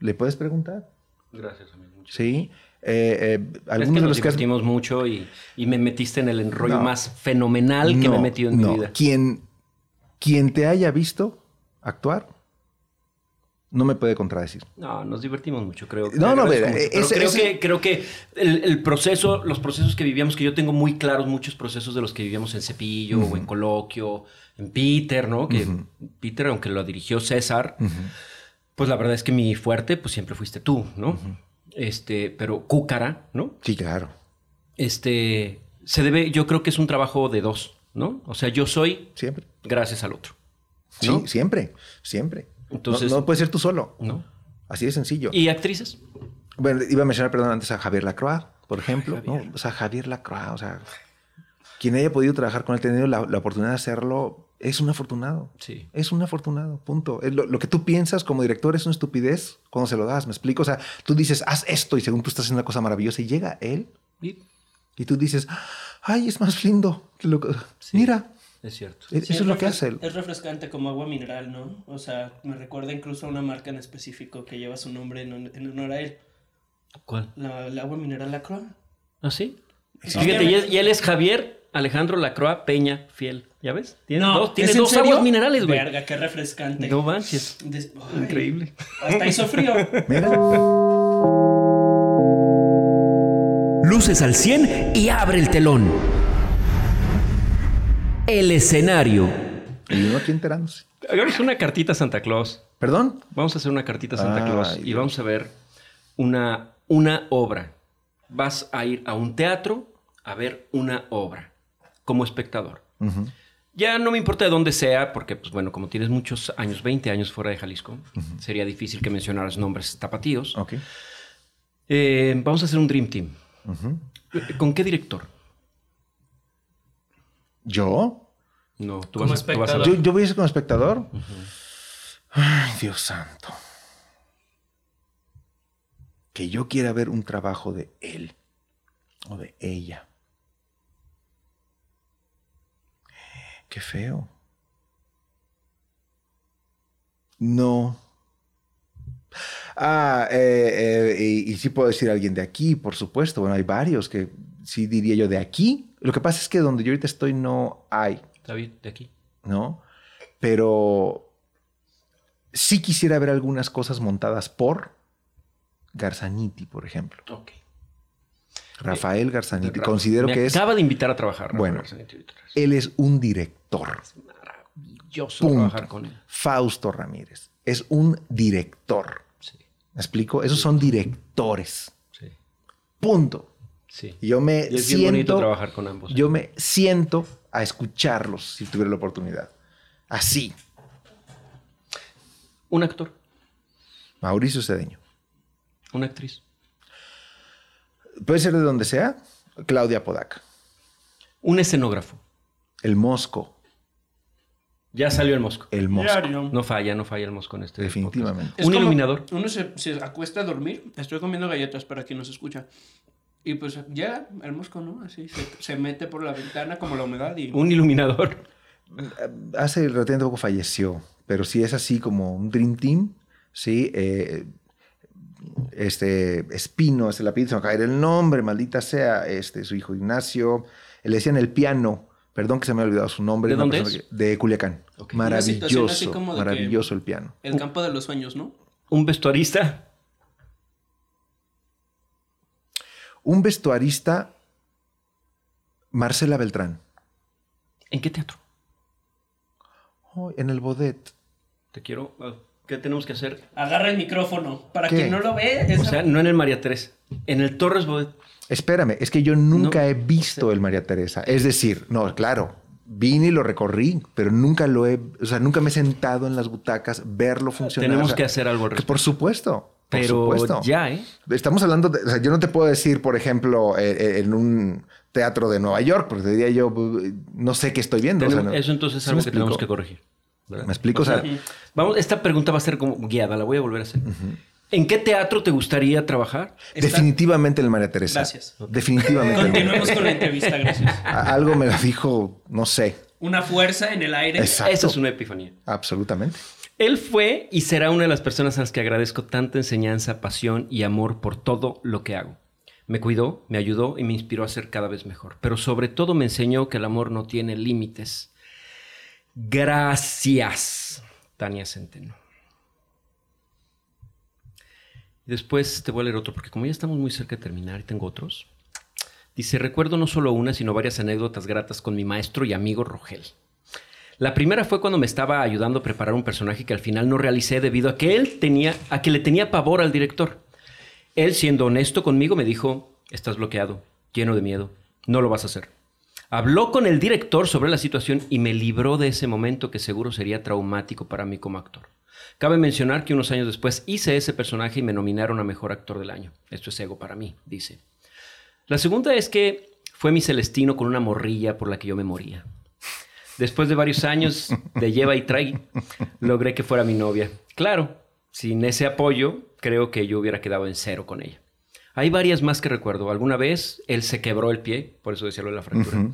le puedes preguntar, Gracias, amigo. Muchas ¿sí? Eh, eh, Es algunos que de nos los que has... mucho y, y me metiste en el enrollo No. más fenomenal que me he metido en no. mi vida. Quien, quien te haya visto actuar, no me puede contradecir. No, nos divertimos mucho, creo. No, no, mucho, pero ese- creo, ese- que, creo que el, el proceso, los procesos que vivíamos, que yo tengo muy claros muchos procesos de los que vivíamos en Cepillo o en Coloquio, en Peter, ¿no? Que. Peter, aunque lo dirigió César, pues la verdad es que mi fuerte, pues siempre fuiste tú, ¿no? Este, pero Cúcara, ¿no? Sí, claro. Este, se debe, yo creo que es un trabajo de dos, ¿no? O sea, yo soy Siempre. gracias al otro, Sí, siempre, siempre. Entonces- no, no puedes ser tú solo. ¿no? Así de sencillo. ¿Y actrices? Bueno, iba a mencionar, perdón, antes a Javier Lacroix, por ejemplo. Javier. ¿no? O sea, Javier Lacroix, o sea, quien haya podido trabajar con él, tenido la, la oportunidad de hacerlo, es un afortunado. Sí. Es un afortunado, punto. Lo, lo que tú piensas como director es una estupidez cuando se lo das, ¿me explico? O sea, tú dices, haz esto y según tú estás haciendo una cosa maravillosa y llega él Y- y tú dices, ay, es más lindo. que lo que- Sí. Mira, es cierto. Sí, eso es lo que hace él. Es refrescante como agua mineral, ¿no? O sea, me recuerda incluso a una marca en específico que lleva su nombre en, hon- en honor a él. ¿Cuál? La, el agua mineral Lacroix. ¿Ah, sí? Sí. Fíjate, y él, y él es Javier Alejandro Lacroix Peña Fiel. ¿Ya ves? Tiene dos, tiene ¿es en dos aguas minerales, güey. Verga, qué refrescante. No manches. Des- Increíble. Hasta hizo frío. Mira, Luces al 100 y abre el telón. El escenario. y uno aquí enterándose. Hagamos una cartita a Santa Claus. ¿Perdón? Vamos a hacer una cartita a Santa Claus y Dios. vamos a ver una, una obra. Vas a ir a un teatro a ver una obra como espectador. Ya no me importa de dónde sea, porque, pues bueno, como tienes muchos años, 20 años fuera de Jalisco, sería difícil que mencionaras nombres tapatíos. Ok. Eh, vamos a hacer un Dream Team. ¿Con qué director? ¿Yo? No, tú Como vas, a, tú vas a espectador. ¿Yo, yo voy a ser como espectador? Ay, Dios santo. Que yo quiera ver un trabajo de él o de ella. Qué feo. No. Ah, eh, eh, y, y sí puedo decir alguien de aquí, por supuesto. Bueno, hay varios que sí diría yo de aquí. Lo que pasa es que donde yo ahorita estoy no hay. David, de aquí. ¿no? Pero sí quisiera ver algunas cosas montadas por Garzaniti, por ejemplo. Ok. Rafael Garzaniti. Considero me que es, acaba de invitar a trabajar. Rafael Bueno. Garzaniti él es un director. Maravilloso Punto. trabajar con él. Fausto Ramírez es un director. Sí, ¿Me explico? Esos son directores. sí, Punto. Sí. Y yo me Y es bien bonito siento, trabajar con ambos. yo me siento a escucharlos si tuviera la oportunidad. Así. Un actor, Mauricio Cedeño. una actriz, Puede ser de donde sea. Claudia Podaca. un escenógrafo. El Mosco. Ya salió el mosco. El Mosco. Diario. No falla, no falla el mosco en este Definitivamente. podcast. Un iluminador. Uno se, se acuesta a dormir. Estoy comiendo galletas para quien nos escucha. Y pues llega el mosco, ¿no? Así se, se mete por la ventana como la humedad y... Un iluminador. Hace relativamente poco falleció, pero sí es así como un Dream Team, ¿sí? Eh, este, Espino es el apellido, se me va a caer el nombre, maldita sea, este, su hijo Ignacio, le decían el piano, perdón que se me ha olvidado su nombre. ¿De dónde persona es? que- de Culiacán. Maravilloso, así como de que- maravilloso el piano. El campo de los sueños, ¿no? Un vestuarista. Un vestuarista, Marcela Beltrán, ¿En qué teatro? Oh, en el Bodet. Te quiero. ah, ¿Qué tenemos que hacer? Agarra el micrófono. Para ¿Qué? quien no lo ve, O sea, no en el María Teresa. En el Torres Bodet. Espérame, es que yo nunca No. he visto el María Teresa. Es decir, no, claro, vine y lo recorrí, pero nunca lo he, o sea, nunca me he sentado en las butacas, verlo funcionar. Tenemos O sea, que hacer algo al que. Por supuesto. Por Pero supuesto. ya, ¿eh? Estamos hablando de, o sea, yo no te puedo decir, por ejemplo, eh, eh, en un teatro de Nueva York, porque te diría yo, no sé qué estoy viendo. o sea, no- eso entonces es ¿Sí algo que tenemos que corregir. ¿verdad? ¿Me explico? O sea, Vamos, esta pregunta va a ser como guiada, la voy a volver a hacer. ¿En qué teatro te gustaría trabajar? Definitivamente el María Teresa. Gracias. Definitivamente. el María Continuemos con la entrevista, gracias. Algo me lo dijo, no sé. Una fuerza en el aire. Exacto. Esa es una epifanía. Absolutamente. Él fue y será una de las personas a las que agradezco tanta enseñanza, pasión y amor por todo lo que hago. Me cuidó, me ayudó y me inspiró a ser cada vez mejor. Pero sobre todo me enseñó que el amor no tiene límites. Gracias, Tania Centeno. Después te voy a leer otro, porque como ya estamos muy cerca de terminar y tengo otros. Dice, recuerdo no solo una, sino varias anécdotas gratas con mi maestro y amigo Rogel. La primera fue cuando me estaba ayudando a preparar un personaje que al final no realicé debido a que él tenía, a que le tenía pavor al director. Él, siendo honesto conmigo, me dijo, estás bloqueado, lleno de miedo, no lo vas a hacer. Habló con el director sobre la situación y me libró de ese momento que seguro sería traumático para mí como actor. Cabe mencionar que unos años después hice ese personaje y me nominaron a Mejor Actor del Año. Esto es ego para mí, dice. La segunda es que fue mi Celestino con una morrilla por la que yo me moría. Después de varios años de lleva y trae, logré que fuera mi novia. Claro, sin ese apoyo, creo que yo hubiera quedado en cero con ella. Hay varias más que recuerdo. Alguna vez él se quebró el pie, por eso decía lo de la fractura.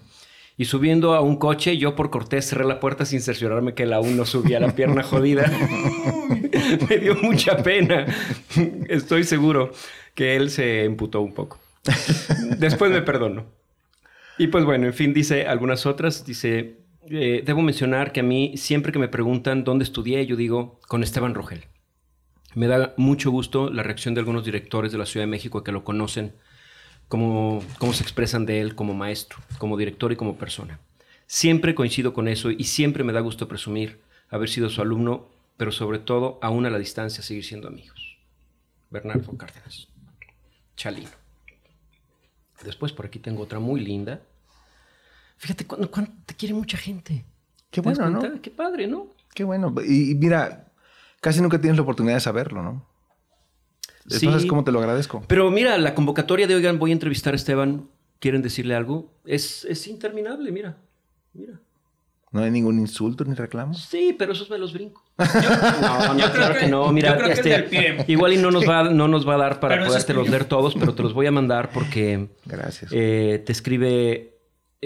Y subiendo a un coche, yo por cortés cerré la puerta sin cerciorarme que él aún no subía la pierna jodida. Me dio mucha pena. Estoy seguro que él se emputó un poco. Después me perdonó. Y pues bueno, en fin, dice algunas otras. Dice, eh, debo mencionar que a mí siempre que me preguntan dónde estudié, yo digo con Esteban Rogel. Me da mucho gusto la reacción de algunos directores de la Ciudad de México que lo conocen, cómo, cómo se expresan de él como maestro, como director y como persona. Siempre coincido con eso y siempre me da gusto presumir haber sido su alumno, pero sobre todo, aún a la distancia, seguir siendo amigos. Bernardo Cárdenas. Chalino. Después por aquí tengo otra muy linda. Fíjate cuánto, cuánto te quiere mucha gente. Qué ¿Te das bueno, ¿no? Qué padre, ¿no? Qué bueno. Y, y mira, casi nunca tienes la oportunidad de saberlo, ¿no? Entonces, Sí. ¿cómo te lo agradezco? Pero mira, la convocatoria de, oigan, voy a entrevistar a Esteban, ¿quieren decirle algo? Es, es interminable, mira. Mira. No hay ningún insulto ni reclamo. Sí, pero esos me los brinco. no, no, yo creo claro que, que- no. Mira, yo creo que este, el del pie. igual y no nos va, no nos va a dar para podértelos leer todos, pero te los voy a mandar porque Gracias. eh, te escribe,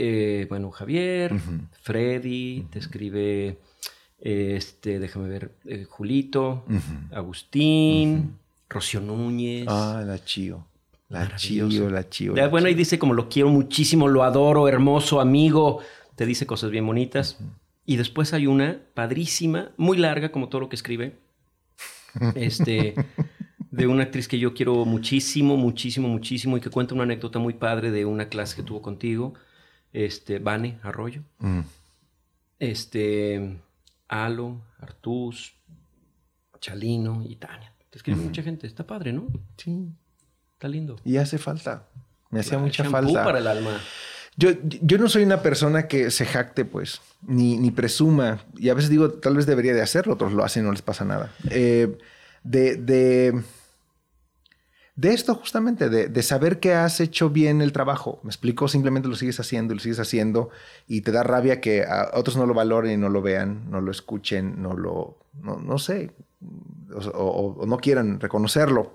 eh, bueno, Javier, Ujú. Freddy, te escribe, eh, este, déjame ver, eh, Julito. Agustín, Rocío Núñez. Ah, la chío. La chío, la chío. La bueno, ahí dice como lo quiero muchísimo, lo adoro, hermoso, amigo. Te dice cosas bien bonitas. Y después hay una padrísima, muy larga, como todo lo que escribe. Este, de una actriz que yo quiero muchísimo, muchísimo, muchísimo, y que cuenta una anécdota muy padre de una clase que tuvo contigo. Este, Vane Arroyo. Mm. Este, Alo, Artús, Chalino y Tania. Te escribe mucha gente. Está padre, ¿no? Sí. Está lindo. Y hace falta. Me hacía mucha falta. para el alma. Yo, yo no soy una persona que se jacte, pues, ni, ni presuma. Y a veces digo, tal vez debería de hacerlo, otros lo hacen y no les pasa nada. Eh, de, de, de esto justamente, de, de saber que has hecho bien el trabajo. Me explico, simplemente lo sigues haciendo lo sigues haciendo y te da rabia que otros no lo valoren y no lo vean, no lo escuchen, no lo, no, no sé, o- o no quieran reconocerlo.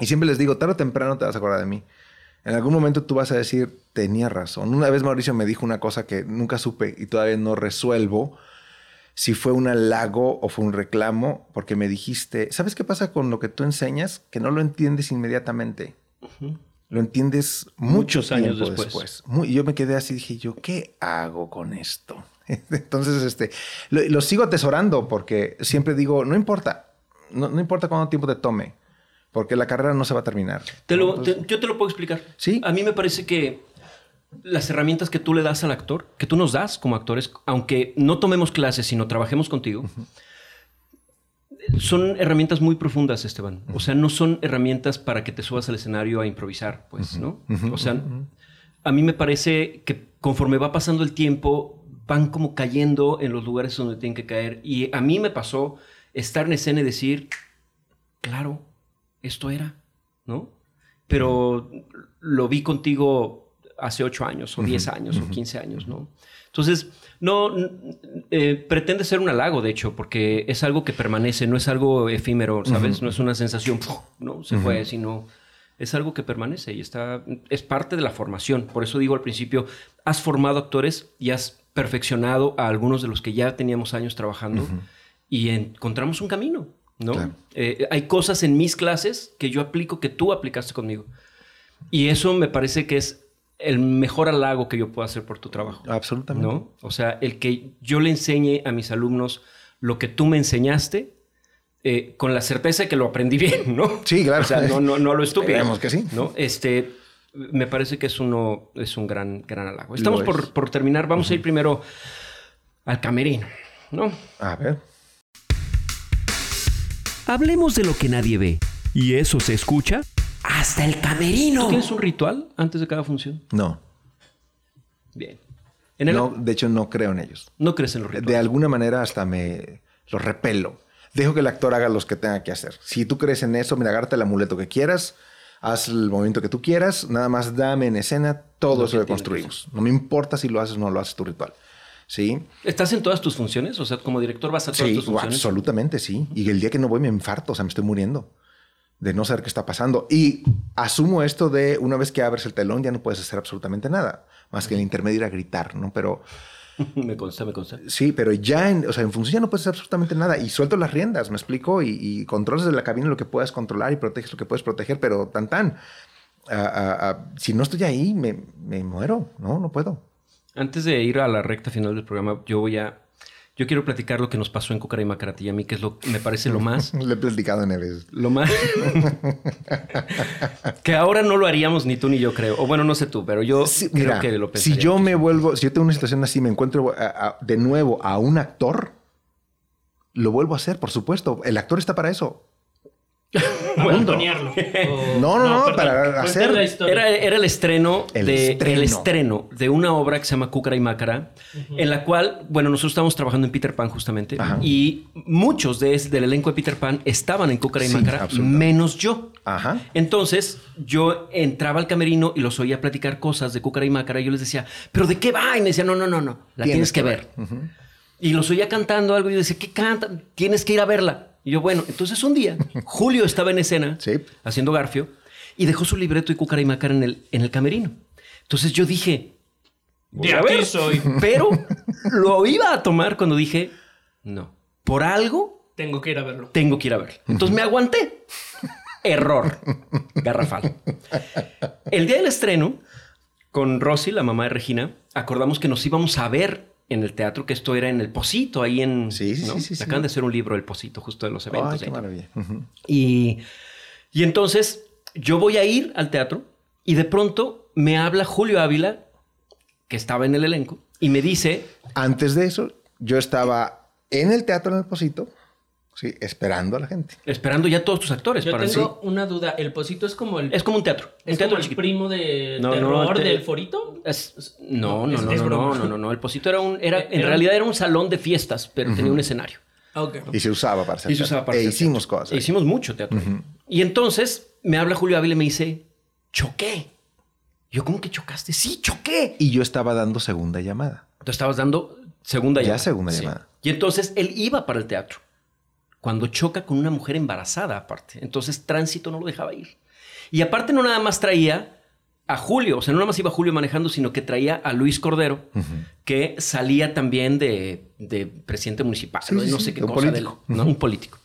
Y siempre les digo, tarde o temprano te vas a acordar de mí. En algún momento tú vas a decir, tenía razón. Una vez Mauricio me dijo una cosa que nunca supe y todavía no resuelvo si fue un halago o fue un reclamo, porque me dijiste, ¿sabes qué pasa con lo que tú enseñas? Que no lo entiendes inmediatamente. Lo entiendes muchos años después. y yo me quedé así, dije yo, ¿qué hago con esto? Entonces, este, lo, sigo atesorando porque siempre digo, no importa, no, no importa cuánto tiempo te tome, porque la carrera no se va a terminar. yo te lo puedo explicar. Sí. A mí me parece que las herramientas que tú le das al actor, que tú nos das como actores, aunque no tomemos clases, sino trabajemos contigo, son herramientas muy profundas, Esteban. O sea, no son herramientas para que te subas al escenario a improvisar, pues, ¿no? O sea, a mí me parece que conforme va pasando el tiempo, van como cayendo en los lugares donde tienen que caer. Y a mí me pasó estar en escena y decir, claro, esto era, ¿no? Pero lo vi contigo hace ocho años o diez años o quince años, ¿no? Entonces, no, eh, pretende ser un halago, de hecho, porque es algo que permanece, no es algo efímero, ¿sabes? No es una sensación, ¿no? Se fue, sino es algo que permanece y está, es parte de la formación. Por eso digo al principio, has formado actores y has perfeccionado a algunos de los que ya teníamos años trabajando y encontramos un camino, ¿no? Eh, hay cosas en mis clases que yo aplico que tú aplicaste conmigo. Y eso me parece que es el mejor halago que yo puedo hacer por tu trabajo. Absolutamente. ¿no? O sea, el que yo le enseñe a mis alumnos lo que tú me enseñaste, eh, con la certeza de que lo aprendí bien, ¿no? Sí, claro. O sea, no, no, no lo estúpido. Esperemos que sí. ¿no? Este, me parece que es, uno, es un gran, gran halago. Estamos por, por, terminar. Vamos a ir primero al camerino, ¿no? A ver. Hablemos de lo que nadie ve. ¿Y eso se escucha? Hasta el camerino. ¿Tú tienes un ritual antes de cada función? No. Bien. no, de hecho, no creo en ellos. ¿No crees en los rituales? De alguna manera hasta me los repelo. Dejo que el actor haga los que tenga que hacer. Si tú crees en eso, mira, agárrate el amuleto que quieras, haz el movimiento que tú quieras, nada más dame en escena todo eso que construimos. No me importa si lo haces o no lo haces tu ritual. ¿Sí? ¿Estás en todas tus funciones? O sea, como director vas a todas tus funciones. absolutamente, sí. Y el día que no voy me infarto, o sea, me estoy muriendo de no saber qué está pasando. Y asumo esto de una vez que abres el telón ya no puedes hacer absolutamente nada, más que el intermedio ir a gritar, ¿no? Pero... me consta, me consta. Sí, pero ya en, o sea, en función ya no puedes hacer absolutamente nada y suelto las riendas, me explico, y, y controlas de la cabina lo que puedas controlar y proteges lo que puedes proteger, pero tan tan. si no estoy ahí, me, me muero, ¿no? No puedo. Antes de ir a la recta final del programa, yo voy a yo quiero platicar lo que nos pasó en Macarati y a mí, que es lo me parece lo más. Le he platicado en vez. Lo más. que ahora no lo haríamos ni tú ni yo, creo. O bueno, no sé tú, pero yo creo que lo pensaría. Si yo me vuelvo, si yo tengo una situación así, me encuentro de nuevo a un actor, lo vuelvo a hacer, por supuesto. El actor está para eso. No, no, no, para hacer. Era, era, el estreno de el estreno de una obra que se llama Cúcara y Mácara, en la cual, bueno, nosotros estábamos trabajando en Peter Pan justamente, y muchos de, del elenco de Peter Pan estaban en Cúcara y Mácara, menos yo. Ajá. Entonces, yo entraba al camerino y los oía platicar cosas de Cúcara y Mácara, y yo les decía, ¿pero de qué va? Y me decía, no, no, no, no, la tienes, que, ver. Y los oía cantando algo y yo decía, ¿qué cantan? Tienes que ir a verla. Y yo, bueno, entonces un día, Julio estaba en escena haciendo Garfio y dejó su libreto y cucara y macar en el, en el camerino. Entonces yo dije, de aquí soy. Pero lo iba a tomar cuando dije, no, por algo. Tengo que ir a verlo. Tengo que ir a verlo. Entonces me aguanté. Error. Garrafal. El día del estreno, con Rosy, la mamá de Regina, acordamos que nos íbamos a ver en el teatro, que esto era en el Posito, ahí en... Sí, sí, sí, Acaban de hacer un libro, El Posito, justo de los eventos. Ay, qué maravilla. y, y entonces yo voy a ir al teatro y de pronto me habla Julio Ávila, que estaba en el elenco, y me dice... Antes de eso, yo estaba en el teatro en el Posito, Sí, esperando a la gente. Esperando ya todos tus actores. Yo tengo una duda. ¿El Posito es como el... Es como un teatro. ¿Es teatro como el primo de terror del Forito? no, no, no, no, no, no, no, El Posito era un... Era, en realidad era un salón de fiestas, pero tenía un escenario. Okay. Y se usaba para hacer Y se usaba para e hicimos cosas. E hicimos mucho teatro. Y entonces me habla Julio Ávila y me dice, choqué. Yo, ¿cómo que chocaste? Sí, choqué. Y yo estaba dando segunda llamada. Tú estabas dando segunda llamada. Ya segunda llamada. Y entonces él iba para el teatro cuando choca con una mujer embarazada aparte. Entonces tránsito no lo dejaba ir. Y aparte no nada más traía a Julio. O sea, no nada más iba Julio manejando, sino que traía a Luis Cordero, que salía también de, de presidente municipal, Sí, ¿no? sí, De no sí, sé qué cosa, del- político. ¿no? un político.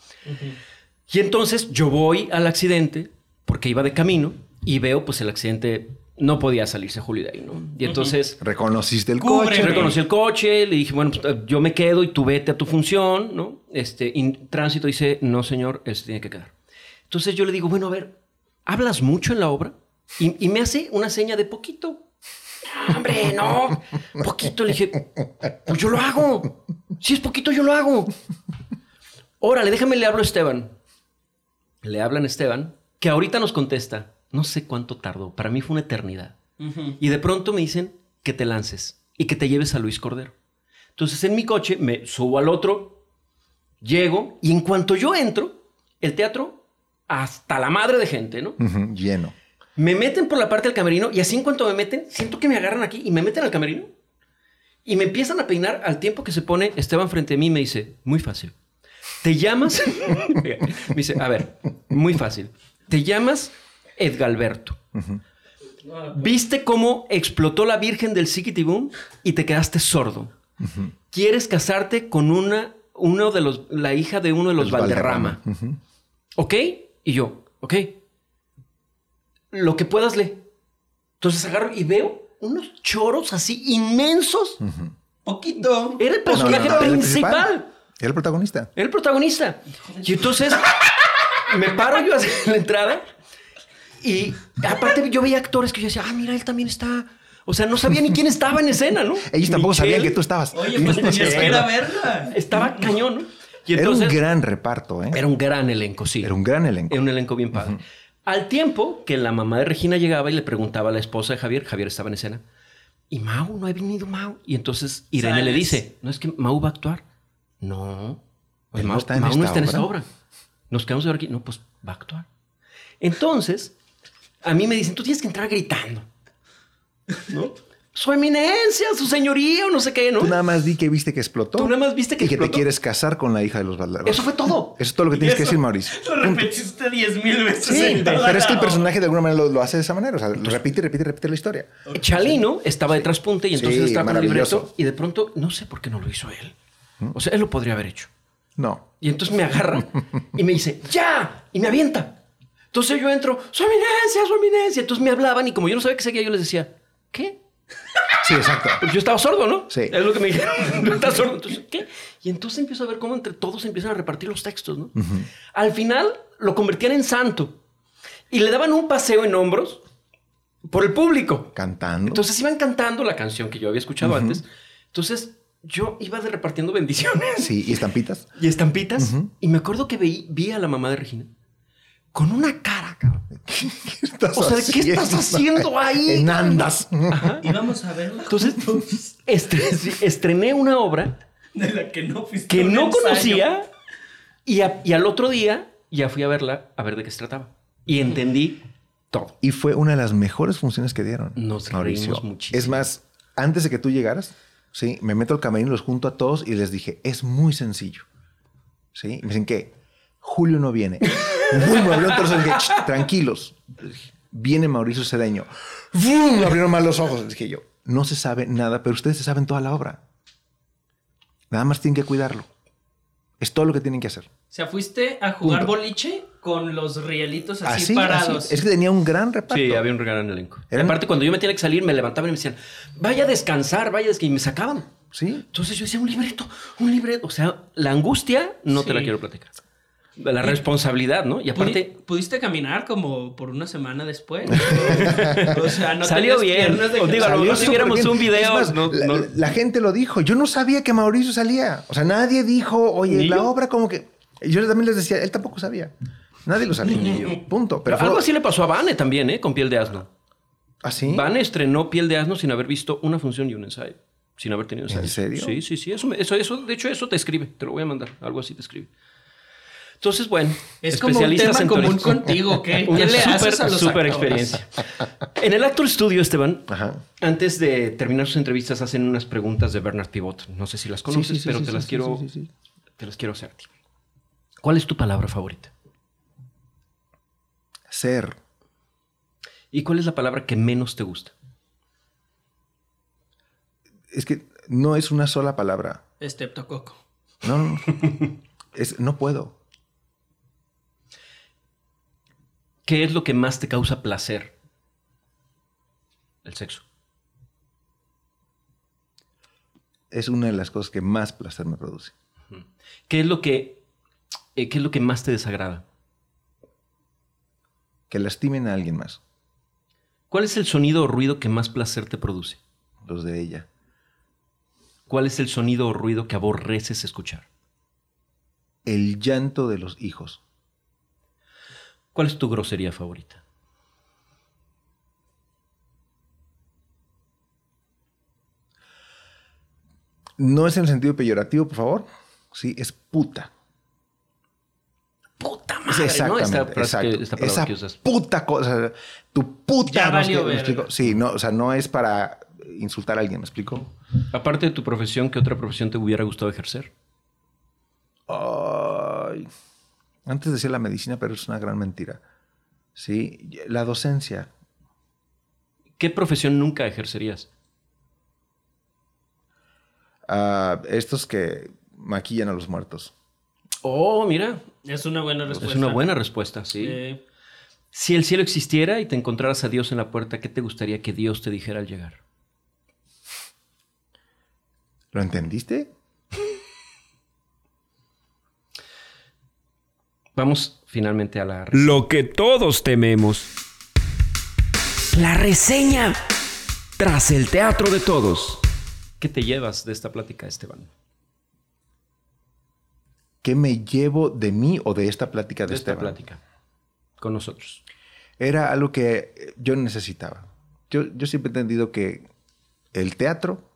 Y entonces yo voy al accidente, porque iba de camino, y veo pues el accidente, no podía salirse Julio de ahí, ¿no? Y entonces... Reconociste el Cúbreme. coche. Reconocí el coche, le dije, bueno, pues, yo me quedo y tú vete a tu función, ¿no? Este, y tránsito dice, no, señor, él se tiene que quedar. Entonces yo le digo, bueno, a ver, ¿hablas mucho en la obra? Y, y me hace una seña de poquito. "No, hombre, no, poquito. Le dije, pues yo lo hago. Si es poquito, yo lo hago. Órale, déjame le hablo a Esteban. Le hablan a Esteban, que ahorita nos contesta. No sé cuánto tardó. Para mí fue una eternidad. Y de pronto me dicen que te lances y que te lleves a Luis Cordero. Entonces en mi coche me subo al otro, llego y en cuanto yo entro, el teatro hasta la madre de gente, ¿no? Lleno. Me meten por la parte del camerino y así en cuanto me meten, siento que me agarran aquí y me meten al camerino. Y me empiezan a peinar al tiempo que se pone Esteban frente a mí y me dice, muy fácil. Te llamas, me dice, a ver, muy fácil. Te llamas Edgalberto. Viste cómo explotó la Virgen del Boom y te quedaste sordo. Quieres casarte con una, uno de los, la hija de uno de los, Valderrama. ¿Ok? Y yo, ok. Lo que puedas leer. Entonces agarro y veo unos choros así inmensos. Poquito. Era el personaje No, no, no, era el principal. Era el protagonista. Era el protagonista. Y entonces me paro yo hacia la entrada y aparte yo veía actores que yo decía, ah, mira, él también está. O sea, no sabía ni quién estaba en escena, ¿no? Ellos tampoco Michelle. sabían que tú estabas. Oye, pues tenías que ir a verla. Estaba cañón, ¿no? Y Era un gran reparto, ¿eh? era un gran elenco, sí. Era un gran elenco. Era un elenco bien padre. Al tiempo que la mamá de Regina llegaba y le preguntaba a la esposa de Javier, Javier estaba en escena, y Mau, no ha venido Mau. Y entonces Irene le dice, no es que Mau va a actuar. No, pues Él no Mau, está en Mau no esta está en esta obra. obra. Nos quedamos de ver aquí. No, pues va a actuar. Entonces, a mí me dicen, tú tienes que entrar gritando. ¿No? Su eminencia, su señoría, o no sé qué, ¿no? Tú nada más di que viste que explotó. Tú nada más viste que y que explotó. te quieres casar con la hija de los Valderrama. Eso fue todo. Eso es todo lo que tienes que decir, Mauricio. Lo repetiste diez mil veces. Sí, pero es que el personaje de alguna manera lo, lo hace de esa manera. O sea, lo repite, repite, repite la historia. Chalino estaba de traspunte y entonces Sí, estaba con el libreto y de pronto no sé por qué no lo hizo él. O sea, él lo podría haber hecho. No. Y entonces me agarra y me dice, ¡ya! Y me avienta. Entonces yo entro, ¡su eminencia, su eminencia! Entonces me hablaban y como yo no sabía qué seguía, yo les decía, ¿qué? Sí, exacto. Porque yo estaba sordo, ¿no? Sí. Es lo que me dijeron. No estás sordo. Entonces, ¿qué? Y entonces empiezo a ver cómo entre todos empiezan a repartir los textos, ¿no? Al final lo convertían en santo y le daban un paseo en hombros por el público. Cantando. Entonces iban cantando la canción que yo había escuchado antes. Entonces yo iba repartiendo bendiciones sí, y estampitas. y estampitas. Y me acuerdo que vi, vi a la mamá de Regina con una cara, cabrón. ¿Qué estás O sea, ¿qué estás haciendo ahí? En andas. Íbamos a verla Entonces estre- estrené una obra de la que no fuiste que a un no ensayo. conocía y, a- y al otro día ya fui a verla a ver de qué se trataba. Y entendí todo. Y fue una de las mejores funciones que dieron. Nos Mauricio. reímos muchísimo. Es más, antes de que tú llegaras, sí, me meto al camerino, los junto a todos y les dije, es muy sencillo. Sí, y me dicen que Julio no viene. Me ojos y dije, "Ch, tranquilos. Viene Mauricio Cedeño. ¡Bum! Me abrieron mal los ojos. Dije yo, no se sabe nada, pero ustedes se saben toda la obra. Nada más tienen que cuidarlo. Es todo lo que tienen que hacer. O sea, fuiste a jugar Punto. boliche con los rielitos así, Así, parados. así. Es que tenía un gran reparto. Sí, había un gran elenco. Eran- aparte, cuando yo me tenía que salir, me levantaban y me decían, vaya a descansar, vaya a descansar. Y me sacaban. Sí. Entonces yo decía, un libreto, un libreto. O sea, la angustia no te la quiero platicar. La responsabilidad, ¿no? Y aparte, Pudiste caminar como por una semana después. o sea, no Salió bien. de Os digo, a lo mejor si viéramos un video, más, no- la, no- la gente lo dijo. Yo no sabía que Mauricio salía. O sea, nadie dijo, oye, la yo. obra como que... Yo también les decía, él tampoco sabía. Nadie lo sabía. Punto. Pero Pero fue- algo así le pasó a Vane también, ¿eh? Con Piel de Asno. ¿Así? Vane estrenó Piel de Asno sin haber visto una función y un ensayo. Sin haber tenido ensayo. ¿En serio? Sí, sí, sí. Eso, eso, de hecho, eso te escribe. Te lo voy a mandar. Algo así te escribe. Entonces, bueno. Es como un tema en común contigo. ¿Qué, Una ¿Qué le súper, haces a los actores? experiencia. En el Actor Studio, Esteban, Ajá. antes de terminar sus entrevistas, hacen unas preguntas de Bernard Pivot. No sé si las conoces, Sí, sí, sí, pero sí, te las quiero, te las hacer a ti. ¿Cuál es tu palabra favorita? Ser. ¿Y cuál es la palabra que menos te gusta? Es que no es una sola palabra. Estreptococo. No, no. es, no puedo. ¿Qué es lo que más te causa placer? El sexo. Es una de las cosas que más placer me produce. ¿Qué es lo que, eh, ¿qué es lo que más te desagrada? Que lastimen a alguien más. ¿Cuál es el sonido o ruido que más placer te produce? Los de ella. ¿Cuál es el sonido o ruido que aborreces escuchar? El llanto de los hijos. ¿Cuál es tu grosería favorita? No es en el sentido peyorativo, por favor. Sí, es puta. Puta madre, ¿no? exactamente. Esta frase exacto. que- esta palabra Esa que usas. puta cosa. Tu puta. Ya no valió ¿me explico? Sí, no, o sea, no es para insultar a alguien, ¿me explico? Aparte de tu profesión, ¿qué otra profesión te hubiera gustado ejercer? Ay. Antes decía la medicina, pero es una gran mentira. Sí, la docencia. ¿Qué profesión nunca ejercerías? Ah, estos que maquillan a los muertos. Oh, mira, Es una buena respuesta. es una buena respuesta, sí. Eh, Si el cielo existiera y te encontraras a Dios en la puerta, ¿qué te gustaría que Dios te dijera al llegar? ¿Lo entendiste? Vamos finalmente a la... Lo que todos tememos. La reseña. Tras el teatro de todos. ¿Qué te llevas de esta plática, Esteban? ¿Qué me llevo de mí o de esta plática de, De esta Esteban? plática con nosotros. Era algo que yo necesitaba. Yo, yo siempre he entendido que el teatro,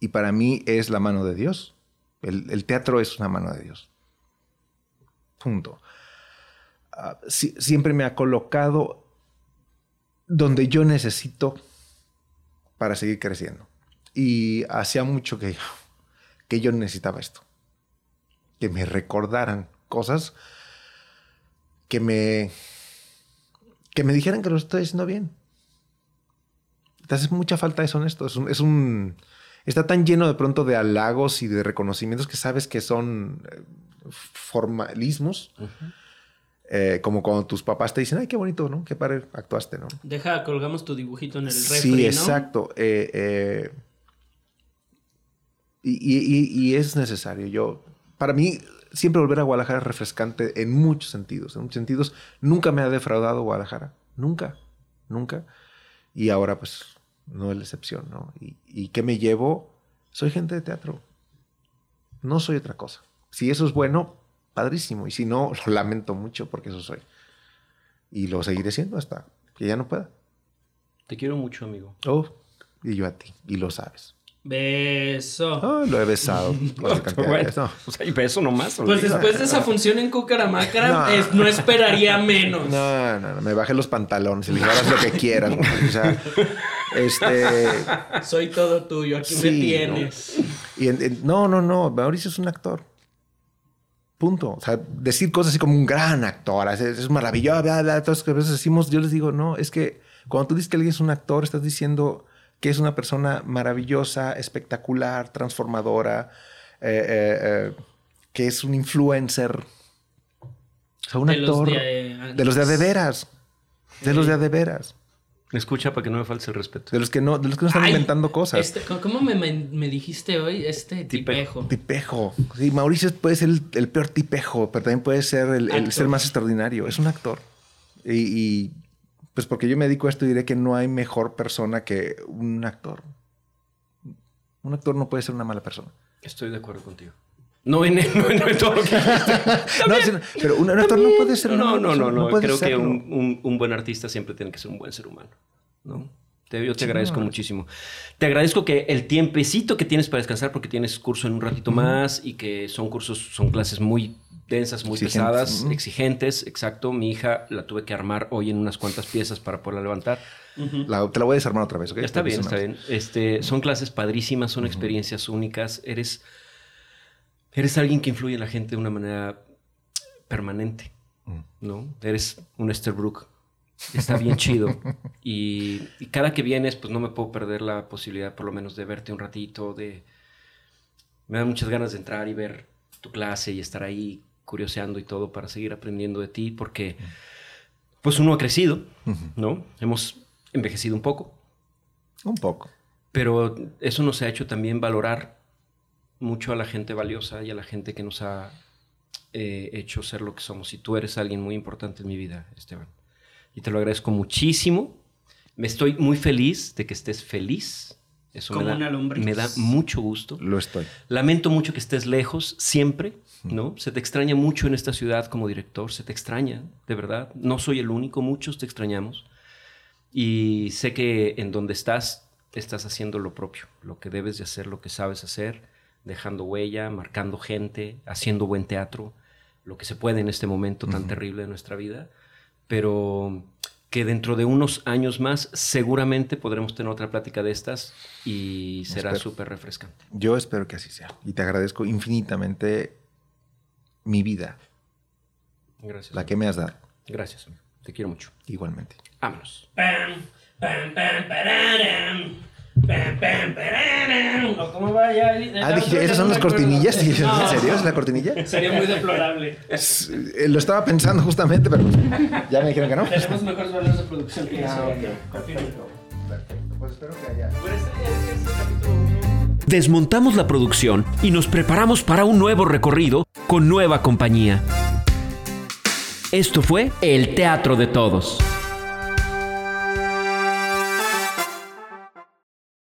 y para mí es la mano de Dios, el, el teatro es una mano de Dios. Punto. Ah, si- siempre me ha colocado donde yo necesito para seguir creciendo. Y hacía mucho que, que yo necesitaba esto. Que me recordaran cosas que me que me dijeran que lo estoy haciendo bien. Te hace mucha falta eso en esto. Es un, es un- está tan lleno de pronto de halagos y de reconocimientos que sabes que son formalismos. Eh, como cuando tus papás te dicen, ay, qué bonito, ¿no? Qué padre actuaste, ¿no? deja, colgamos tu dibujito en el refri, sí, ¿no? exacto. Eh, eh, y, y- y- y es necesario. Yo, para mí, siempre volver a Guadalajara es refrescante en muchos sentidos. En muchos sentidos, nunca me ha defraudado Guadalajara. Nunca, nunca. Y ahora, pues, no es la excepción, ¿no? ¿Y, y qué me llevo? Soy gente de teatro. No soy otra cosa. Si eso es bueno, padrísimo. Y si no, lo lamento mucho porque eso soy. Y lo seguiré siendo hasta que ya no pueda. Te quiero mucho, amigo. Oh, y yo a ti, y lo sabes. Beso. Oh, lo he besado. cantidad Bueno, no. pues hay beso nomás. Pues después de esa función en Cucaramacra, No. es- no esperaría menos. No, no, no, me bajé los pantalones y le dije, lo que quieras. O sea, este. Soy todo tuyo, aquí me tienes. Y en- en- no, no, no, Mauricio es un actor. Punto. O sea, decir cosas así como un gran actor, es, es maravilloso, bla, bla, todas que a veces decimos, yo les digo, no, es que cuando tú dices que alguien es un actor, estás diciendo que es una persona maravillosa, espectacular, transformadora, eh, eh, eh, que es un influencer. O sea, un De los actor. de- de los de de veras. De los de a de veras. Escucha para que no me falte el respeto. De los que no, de los que no están Ay, inventando cosas. Este, ¿Cómo me, me- me dijiste hoy? Este Tipejo. tipejo. Sí, Mauricio puede ser el, el peor tipejo, pero también puede ser el, ser más extraordinario. Es un actor. Y, y, pues porque yo me dedico a esto, diré que no hay mejor persona que un actor. Un actor no puede ser una mala persona. Estoy de acuerdo contigo. No en, no en- no en todo lo que No, sino- pero un, actor no puede ser No, no, no, no. Creo que un, un- un buen artista siempre tiene que ser un buen ser humano. ¿no? Te, yo te agradezco muchísimo. Te agradezco que el tiempecito que tienes para descansar, porque tienes curso en un ratito más y que son cursos, son clases muy densas, muy Exigentes, pesadas, exigentes. Exacto. Mi hija la tuve que armar hoy en unas cuantas piezas para poderla levantar. La- te la voy a desarmar otra vez, ¿ok? Está bien, está bien. Este, son clases padrísimas, son experiencias únicas. Eres, eres alguien que influye en la gente de una manera permanente, Mm. ¿no? Eres un Esterbrook Está bien chido. Y, y cada que vienes, pues no me puedo perder la posibilidad, por lo menos, de verte un ratito, de... Me da muchas ganas de entrar y ver tu clase y estar ahí curioseando y todo para seguir aprendiendo de ti, porque pues uno ha crecido, ¿no? Hemos envejecido un poco, Un poco. pero eso nos ha hecho también valorar mucho a la gente valiosa y a la gente que nos ha eh, hecho ser lo que somos. Y tú eres alguien muy importante en mi vida, Esteban. Y te lo agradezco muchísimo. Me estoy muy feliz de que estés feliz. Eso Como me, da, una lombriz. me da mucho gusto. Lo estoy. Lamento mucho que estés lejos siempre, ¿no? Se te extraña mucho en esta ciudad como director, se te extraña, de verdad. No soy el único, muchos te extrañamos. Y sé que en donde estás, estás haciendo lo propio, lo que debes de hacer, lo que sabes hacer, dejando huella, marcando gente, haciendo buen teatro, lo que se puede en este momento tan terrible de nuestra vida. Pero que dentro de unos años más seguramente podremos tener otra plática de estas y será súper refrescante. Yo espero que así sea. Y te agradezco infinitamente mi vida, Gracias. la que me has dado, Gracias, amigo. Te quiero mucho. igualmente. Vámonos. Pam, pam, pam, pararam. Pam, pam, pararam. ¿O cómo va ya? Ah, dije, ¿esas son las cortinillas? ¿En serio? ¿Es la cortinilla? Sería muy deplorable. Es- eh, lo estaba pensando justamente, pero ya me dijeron que no. Tenemos mejores valores de producción que eso. Ah. Confirmo. Perfecto. Pues espero que haya. Desmontamos la producción y nos preparamos para un nuevo recorrido con nueva compañía. Esto fue El Teatro de Todos.